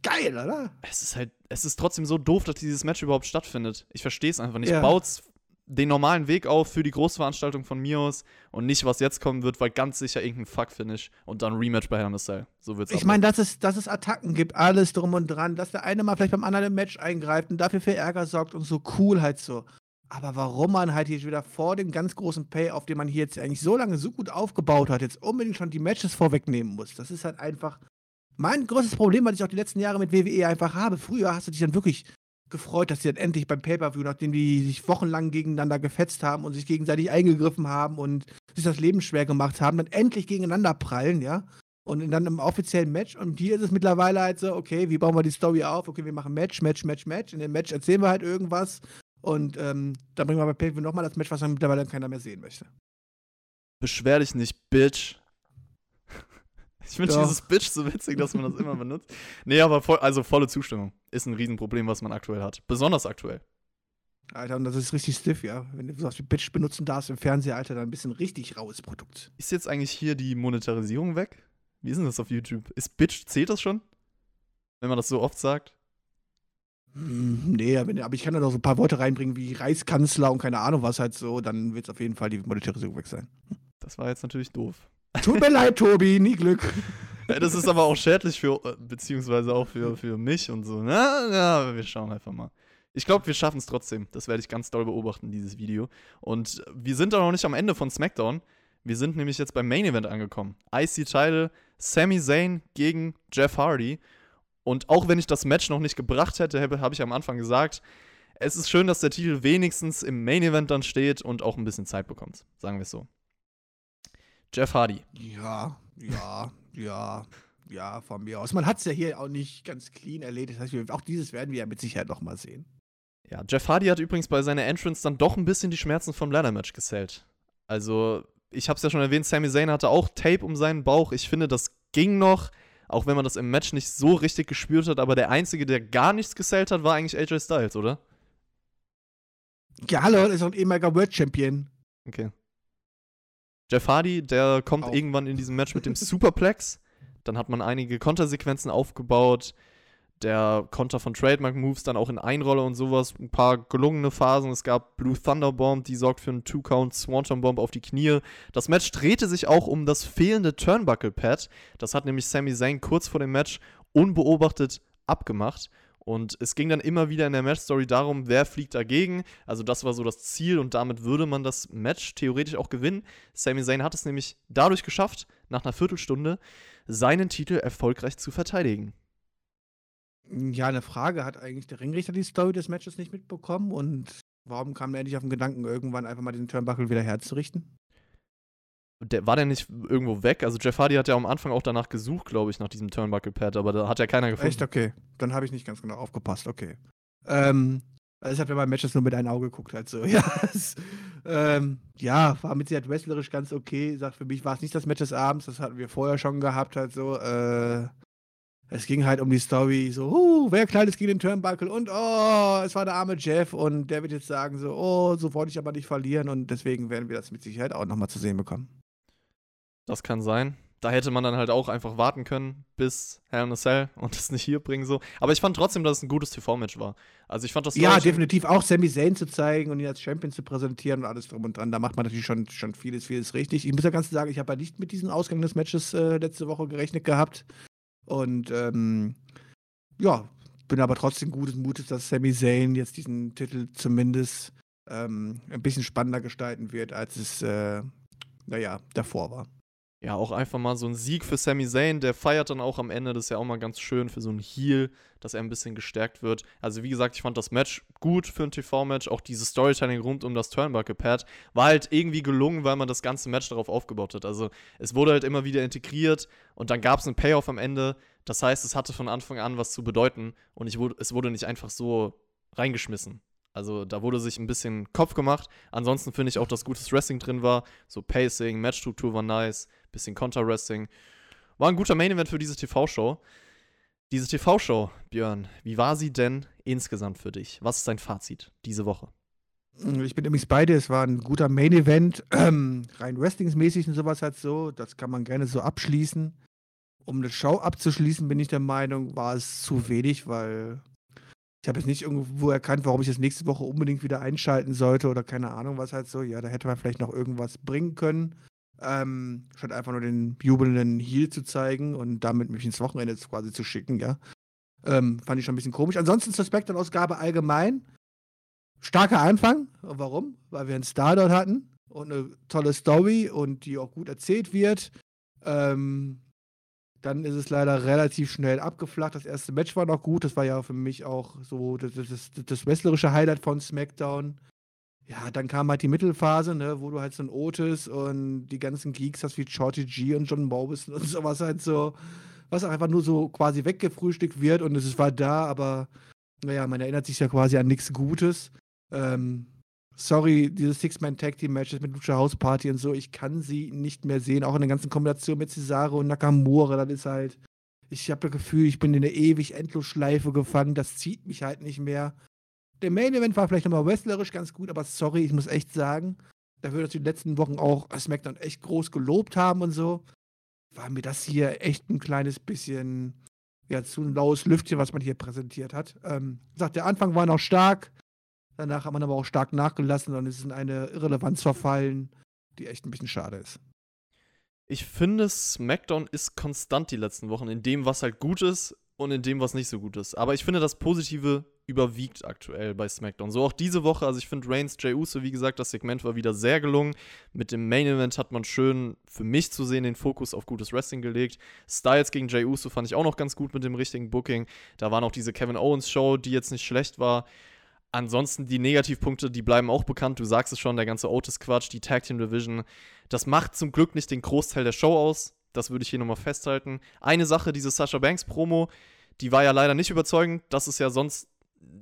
Speaker 2: Geil, oder?
Speaker 1: Es ist halt, es ist trotzdem so doof, dass dieses Match überhaupt stattfindet. Ich verstehe es einfach nicht.
Speaker 2: Ja.
Speaker 1: Baut's den normalen Weg auf für die Großveranstaltung von mir aus und nicht, was jetzt kommen wird, weil ganz sicher irgendein Fuck-Finish und dann Rematch bei Hell in a Cell. So wird's
Speaker 2: Ich meine, dass es, dass es Attacken gibt, alles drum und dran, dass der eine mal vielleicht beim anderen im Match eingreift und dafür für Ärger sorgt und so cool halt so. Aber warum man halt hier wieder vor dem ganz großen Payoff, den man hier jetzt eigentlich so lange so gut aufgebaut hat, jetzt unbedingt schon die Matches vorwegnehmen muss, das ist halt einfach mein größtes Problem, was ich auch die letzten Jahre mit WWE einfach habe. Früher hast du dich dann wirklich gefreut, dass sie dann endlich beim Pay-Per-View, nachdem die sich wochenlang gegeneinander gefetzt haben und sich gegenseitig eingegriffen haben und sich das Leben schwer gemacht haben, dann endlich gegeneinander prallen, ja. Und dann im offiziellen Match. Und hier ist es mittlerweile halt so, okay, wie bauen wir die Story auf? Okay, wir machen Match, Match, Match, Match. In dem Match erzählen wir halt irgendwas. Und ähm, dann bringen wir bei Pay-Per-View nochmal das Match, was dann mittlerweile keiner mehr sehen möchte.
Speaker 1: Beschwer dich nicht, Bitch. Ich finde
Speaker 2: Doch.
Speaker 1: dieses Bitch so witzig, dass man das immer benutzt. Nee, aber voll, also volle Zustimmung. Ist ein Riesenproblem, was man aktuell hat. Besonders aktuell.
Speaker 2: Alter, und das ist richtig stiff, ja. Wenn du sowas wie Bitch benutzen darfst im Fernseher, Alter, dann ein bisschen richtig raues Produkt.
Speaker 1: Ist jetzt eigentlich hier die Monetarisierung weg? Wie ist denn das auf YouTube? Ist Bitch, zählt das schon? Wenn man das so oft sagt?
Speaker 2: Hm, nee, aber ich kann da noch so ein paar Worte reinbringen wie Reichskanzler und keine Ahnung was halt so, dann wird es auf jeden Fall die Monetarisierung weg sein.
Speaker 1: Das war jetzt natürlich doof.
Speaker 2: Tut mir leid, Tobi, nie Glück.
Speaker 1: Ja, das ist aber auch schädlich für, äh, beziehungsweise auch für, für mich und so. Na, ja, wir schauen einfach mal. Ich glaube, wir schaffen es trotzdem. Das werde ich ganz doll beobachten, dieses Video. Und wir sind auch noch nicht am Ende von SmackDown. Wir sind nämlich jetzt beim Main Event angekommen. IC Title, Sami Zayn gegen Jeff Hardy. Und auch wenn ich das Match noch nicht gebracht hätte, habe ich am Anfang gesagt, es ist schön, dass der Titel wenigstens im Main Event dann steht und auch ein bisschen Zeit bekommt. Sagen wir es so. Jeff Hardy.
Speaker 2: Ja, ja, ja, ja, von mir aus. Man hat es ja hier auch nicht ganz clean erledigt. Das heißt, auch dieses werden wir ja mit Sicherheit noch mal sehen.
Speaker 1: Ja, Jeff Hardy hat übrigens bei seiner Entrance dann doch ein bisschen die Schmerzen vom Ladder-Match gesellt. Also, ich habe es ja schon erwähnt, Sami Zayn hatte auch Tape um seinen Bauch. Ich finde, das ging noch, auch wenn man das im Match nicht so richtig gespürt hat. Aber der Einzige, der gar nichts gesellt hat, war eigentlich AJ Styles, oder?
Speaker 2: Ja, hallo, ist auch ein ehemaliger World Champion.
Speaker 1: Okay. Jeff Hardy, der kommt auch. irgendwann in diesem Match mit dem Superplex. Dann hat man einige Kontersequenzen aufgebaut. Der Konter von Trademark Moves dann auch in Einrolle und sowas. Ein paar gelungene Phasen. Es gab Blue Thunder Bomb, die sorgt für einen Two-Count Swanton Bomb auf die Knie. Das Match drehte sich auch um das fehlende Turnbuckle Pad. Das hat nämlich Sami Zayn kurz vor dem Match unbeobachtet abgemacht. Und es ging dann immer wieder in der Match-Story darum, wer fliegt dagegen. Also das war so das Ziel und damit würde man das Match theoretisch auch gewinnen. Sami Zayn hat es nämlich dadurch geschafft, nach einer Viertelstunde seinen Titel erfolgreich zu verteidigen.
Speaker 2: Ja, eine Frage. Hat eigentlich der Ringrichter die Story des Matches nicht mitbekommen? Und warum kam er nicht auf den Gedanken, irgendwann einfach mal den Turnbuckle wieder herzurichten?
Speaker 1: Der, war der nicht irgendwo weg? Also Jeff Hardy hat ja am Anfang auch danach gesucht, glaube ich, nach diesem Turnbuckle-Pad, aber da hat ja keiner gefunden.
Speaker 2: Echt? Okay. Dann habe ich nicht ganz genau aufgepasst, okay. Ähm, also ich habe ja bei Matches nur mit einem Auge geguckt, halt so. Ja, es, ähm, ja war mit Sicherheit wrestlerisch ganz okay. Sagt, für mich war es nicht das Match des Abends, das hatten wir vorher schon gehabt, halt so. Äh, es ging halt um die Story, so, uh, wer knallt es gegen den Turnbuckle und oh, es war der arme Jeff und der wird jetzt sagen, so, oh, so wollte ich aber nicht verlieren und deswegen werden wir das mit Sicherheit auch nochmal zu sehen bekommen.
Speaker 1: Das kann sein. Da hätte man dann halt auch einfach warten können, bis Hell in a Cell und es nicht hier bringen so. Aber ich fand trotzdem, dass es ein gutes TV-Match war. Also ich fand das
Speaker 2: Ja, definitiv auch Sami Zayn zu zeigen und ihn als Champion zu präsentieren und alles drum und dran. Da macht man natürlich schon, schon vieles, vieles richtig. Ich muss ja ganz sagen, ich habe ja nicht mit diesem Ausgang des Matches äh, letzte Woche gerechnet gehabt. Und ähm, ja, bin aber trotzdem gutes Mutes, dass Sami Zayn jetzt diesen Titel zumindest ähm, ein bisschen spannender gestalten wird, als es, äh, naja, davor war
Speaker 1: ja, auch einfach mal so ein Sieg für Sami Zayn. Der feiert dann auch am Ende. Das ist ja auch mal ganz schön für so einen Heal, dass er ein bisschen gestärkt wird. Also, wie gesagt, ich fand das Match gut für ein TV-Match. Auch dieses Storytelling rund um das Turnbuckle-Pad war halt irgendwie gelungen, weil man das ganze Match darauf aufgebaut hat. Also, es wurde halt immer wieder integriert und dann gab es einen Payoff am Ende. Das heißt, es hatte von Anfang an was zu bedeuten und ich wurde, es wurde nicht einfach so reingeschmissen. Also da wurde sich ein bisschen Kopf gemacht. Ansonsten finde ich auch, dass gutes Wrestling drin war. So Pacing, Matchstruktur war nice, bisschen Counter-Wrestling. War ein guter Main-Event für diese TV-Show. Diese TV-Show, Björn, wie war sie denn insgesamt für dich? Was ist dein Fazit diese Woche?
Speaker 2: Ich bin übrigens beide. Es war ein guter Main-Event. Ähm, rein wrestlingsmäßig und sowas halt so. Das kann man gerne so abschließen. Um eine Show abzuschließen, bin ich der Meinung, war es zu wenig, weil ich habe jetzt nicht irgendwo erkannt, warum ich das nächste Woche unbedingt wieder einschalten sollte oder keine Ahnung, was halt so. Ja, da hätte man vielleicht noch irgendwas bringen können. Ähm, statt einfach nur den jubelnden Heal zu zeigen und damit mich ins Wochenende quasi zu schicken, ja. Ähm, fand ich schon ein bisschen komisch. Ansonsten zur Spectrum-Ausgabe allgemein. Starker Anfang. Warum? Weil wir einen Star dort hatten und eine tolle Story und die auch gut erzählt wird. Ähm, dann ist es leider relativ schnell abgeflacht. Das erste Match war noch gut. Das war ja für mich auch so das, das, das wrestlerische Highlight von SmackDown. Ja, dann kam halt die Mittelphase, ne, wo du halt so ein Otis und die ganzen Geeks hast wie Shorty G und John Morrison und sowas halt so, was einfach nur so quasi weggefrühstückt wird und es war da, aber naja, man erinnert sich ja quasi an nichts Gutes. Ähm, sorry, diese Six-Man-Tag-Team-Matches mit Lucha House Party und so, ich kann sie nicht mehr sehen. Auch in der ganzen Kombination mit Cesaro und Nakamura, das ist halt. Ich habe das Gefühl, ich bin in der ewig Endlosschleife gefangen. Das zieht mich halt nicht mehr. der Main Event war vielleicht nochmal wrestlerisch ganz gut, aber sorry, ich muss echt sagen, dafür, dass wir die letzten Wochen auch SmackDown echt groß gelobt haben und so, war mir das hier echt ein kleines bisschen ja, zu ein laues Lüftchen, was man hier präsentiert hat. Ähm, sagt, der Anfang war noch stark, danach hat man aber auch stark nachgelassen und ist in eine Irrelevanz verfallen, die echt ein bisschen schade ist.
Speaker 1: Ich finde, SmackDown ist konstant die letzten Wochen in dem, was halt gut ist und in dem, was nicht so gut ist. Aber ich finde, das Positive überwiegt aktuell bei SmackDown. So auch diese Woche. Also ich finde Reigns, Jey Uso, wie gesagt, das Segment war wieder sehr gelungen. Mit dem Main Event hat man schön, für mich zu sehen, den Fokus auf gutes Wrestling gelegt. Styles gegen Jey Uso fand ich auch noch ganz gut mit dem richtigen Booking. Da war noch diese Kevin Owens Show, die jetzt nicht schlecht war. Ansonsten die Negativpunkte, die bleiben auch bekannt. Du sagst es schon, der ganze Otis-Quatsch, die Tag Team Division. Das macht zum Glück nicht den Großteil der Show aus. Das würde ich hier nochmal festhalten. Eine Sache, diese Sasha Banks Promo, die war ja leider nicht überzeugend. Das ist ja sonst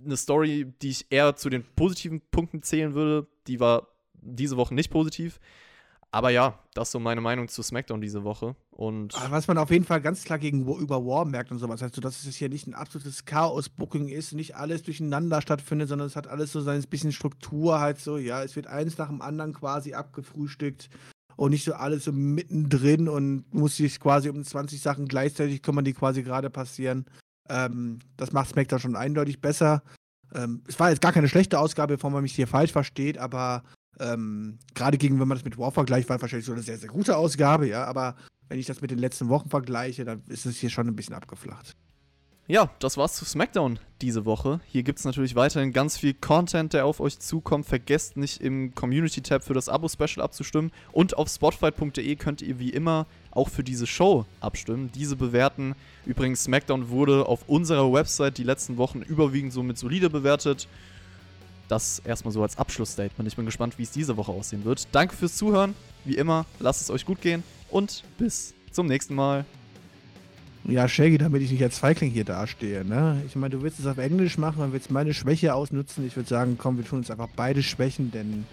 Speaker 1: eine Story, die ich eher zu den positiven Punkten zählen würde. Die war diese Woche nicht positiv. Aber ja, das ist so meine Meinung zu SmackDown diese Woche. Und
Speaker 2: was man auf jeden Fall ganz klar gegenüber War merkt und sowas, also dass es hier nicht ein absolutes Chaos-Booking ist, nicht alles durcheinander stattfindet, sondern es hat alles so sein bisschen Struktur, halt so, ja, es wird eins nach dem anderen quasi abgefrühstückt und nicht so alles so mittendrin und muss sich quasi um 20 Sachen gleichzeitig kümmern, die quasi gerade passieren. Ähm, das macht SmackDown schon eindeutig besser. Ähm, es war jetzt gar keine schlechte Ausgabe, bevor man mich hier falsch versteht, aber ähm, gerade gegen, wenn man das mit War vergleicht, war wahrscheinlich so eine sehr, sehr gute Ausgabe, ja, aber wenn ich das mit den letzten Wochen vergleiche, dann ist es hier schon ein bisschen abgeflacht.
Speaker 1: Ja, das war's zu SmackDown diese Woche. Hier gibt es natürlich weiterhin ganz viel Content, der auf euch zukommt. Vergesst nicht im Community-Tab für das Abo-Special abzustimmen. Und auf spotfight.de könnt ihr wie immer auch für diese Show abstimmen, diese bewerten. Übrigens, SmackDown wurde auf unserer Website die letzten Wochen überwiegend so mit solide bewertet. Das erstmal so als Abschlussstatement. Ich bin gespannt, wie es diese Woche aussehen wird. Danke fürs Zuhören. Wie immer, lasst es euch gut gehen und bis zum nächsten Mal.
Speaker 2: Ja, Shaggy, damit ich nicht als Feigling hier dastehe. Ne? Ich meine, du willst es auf Englisch machen und willst meine Schwäche ausnutzen. Ich würde sagen, komm, wir tun uns einfach beide Schwächen, denn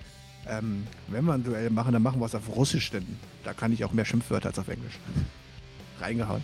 Speaker 2: ähm, wenn wir ein Duell machen, dann machen wir es auf Russisch, denn da kann ich auch mehr Schimpfwörter als auf Englisch. Reingehauen.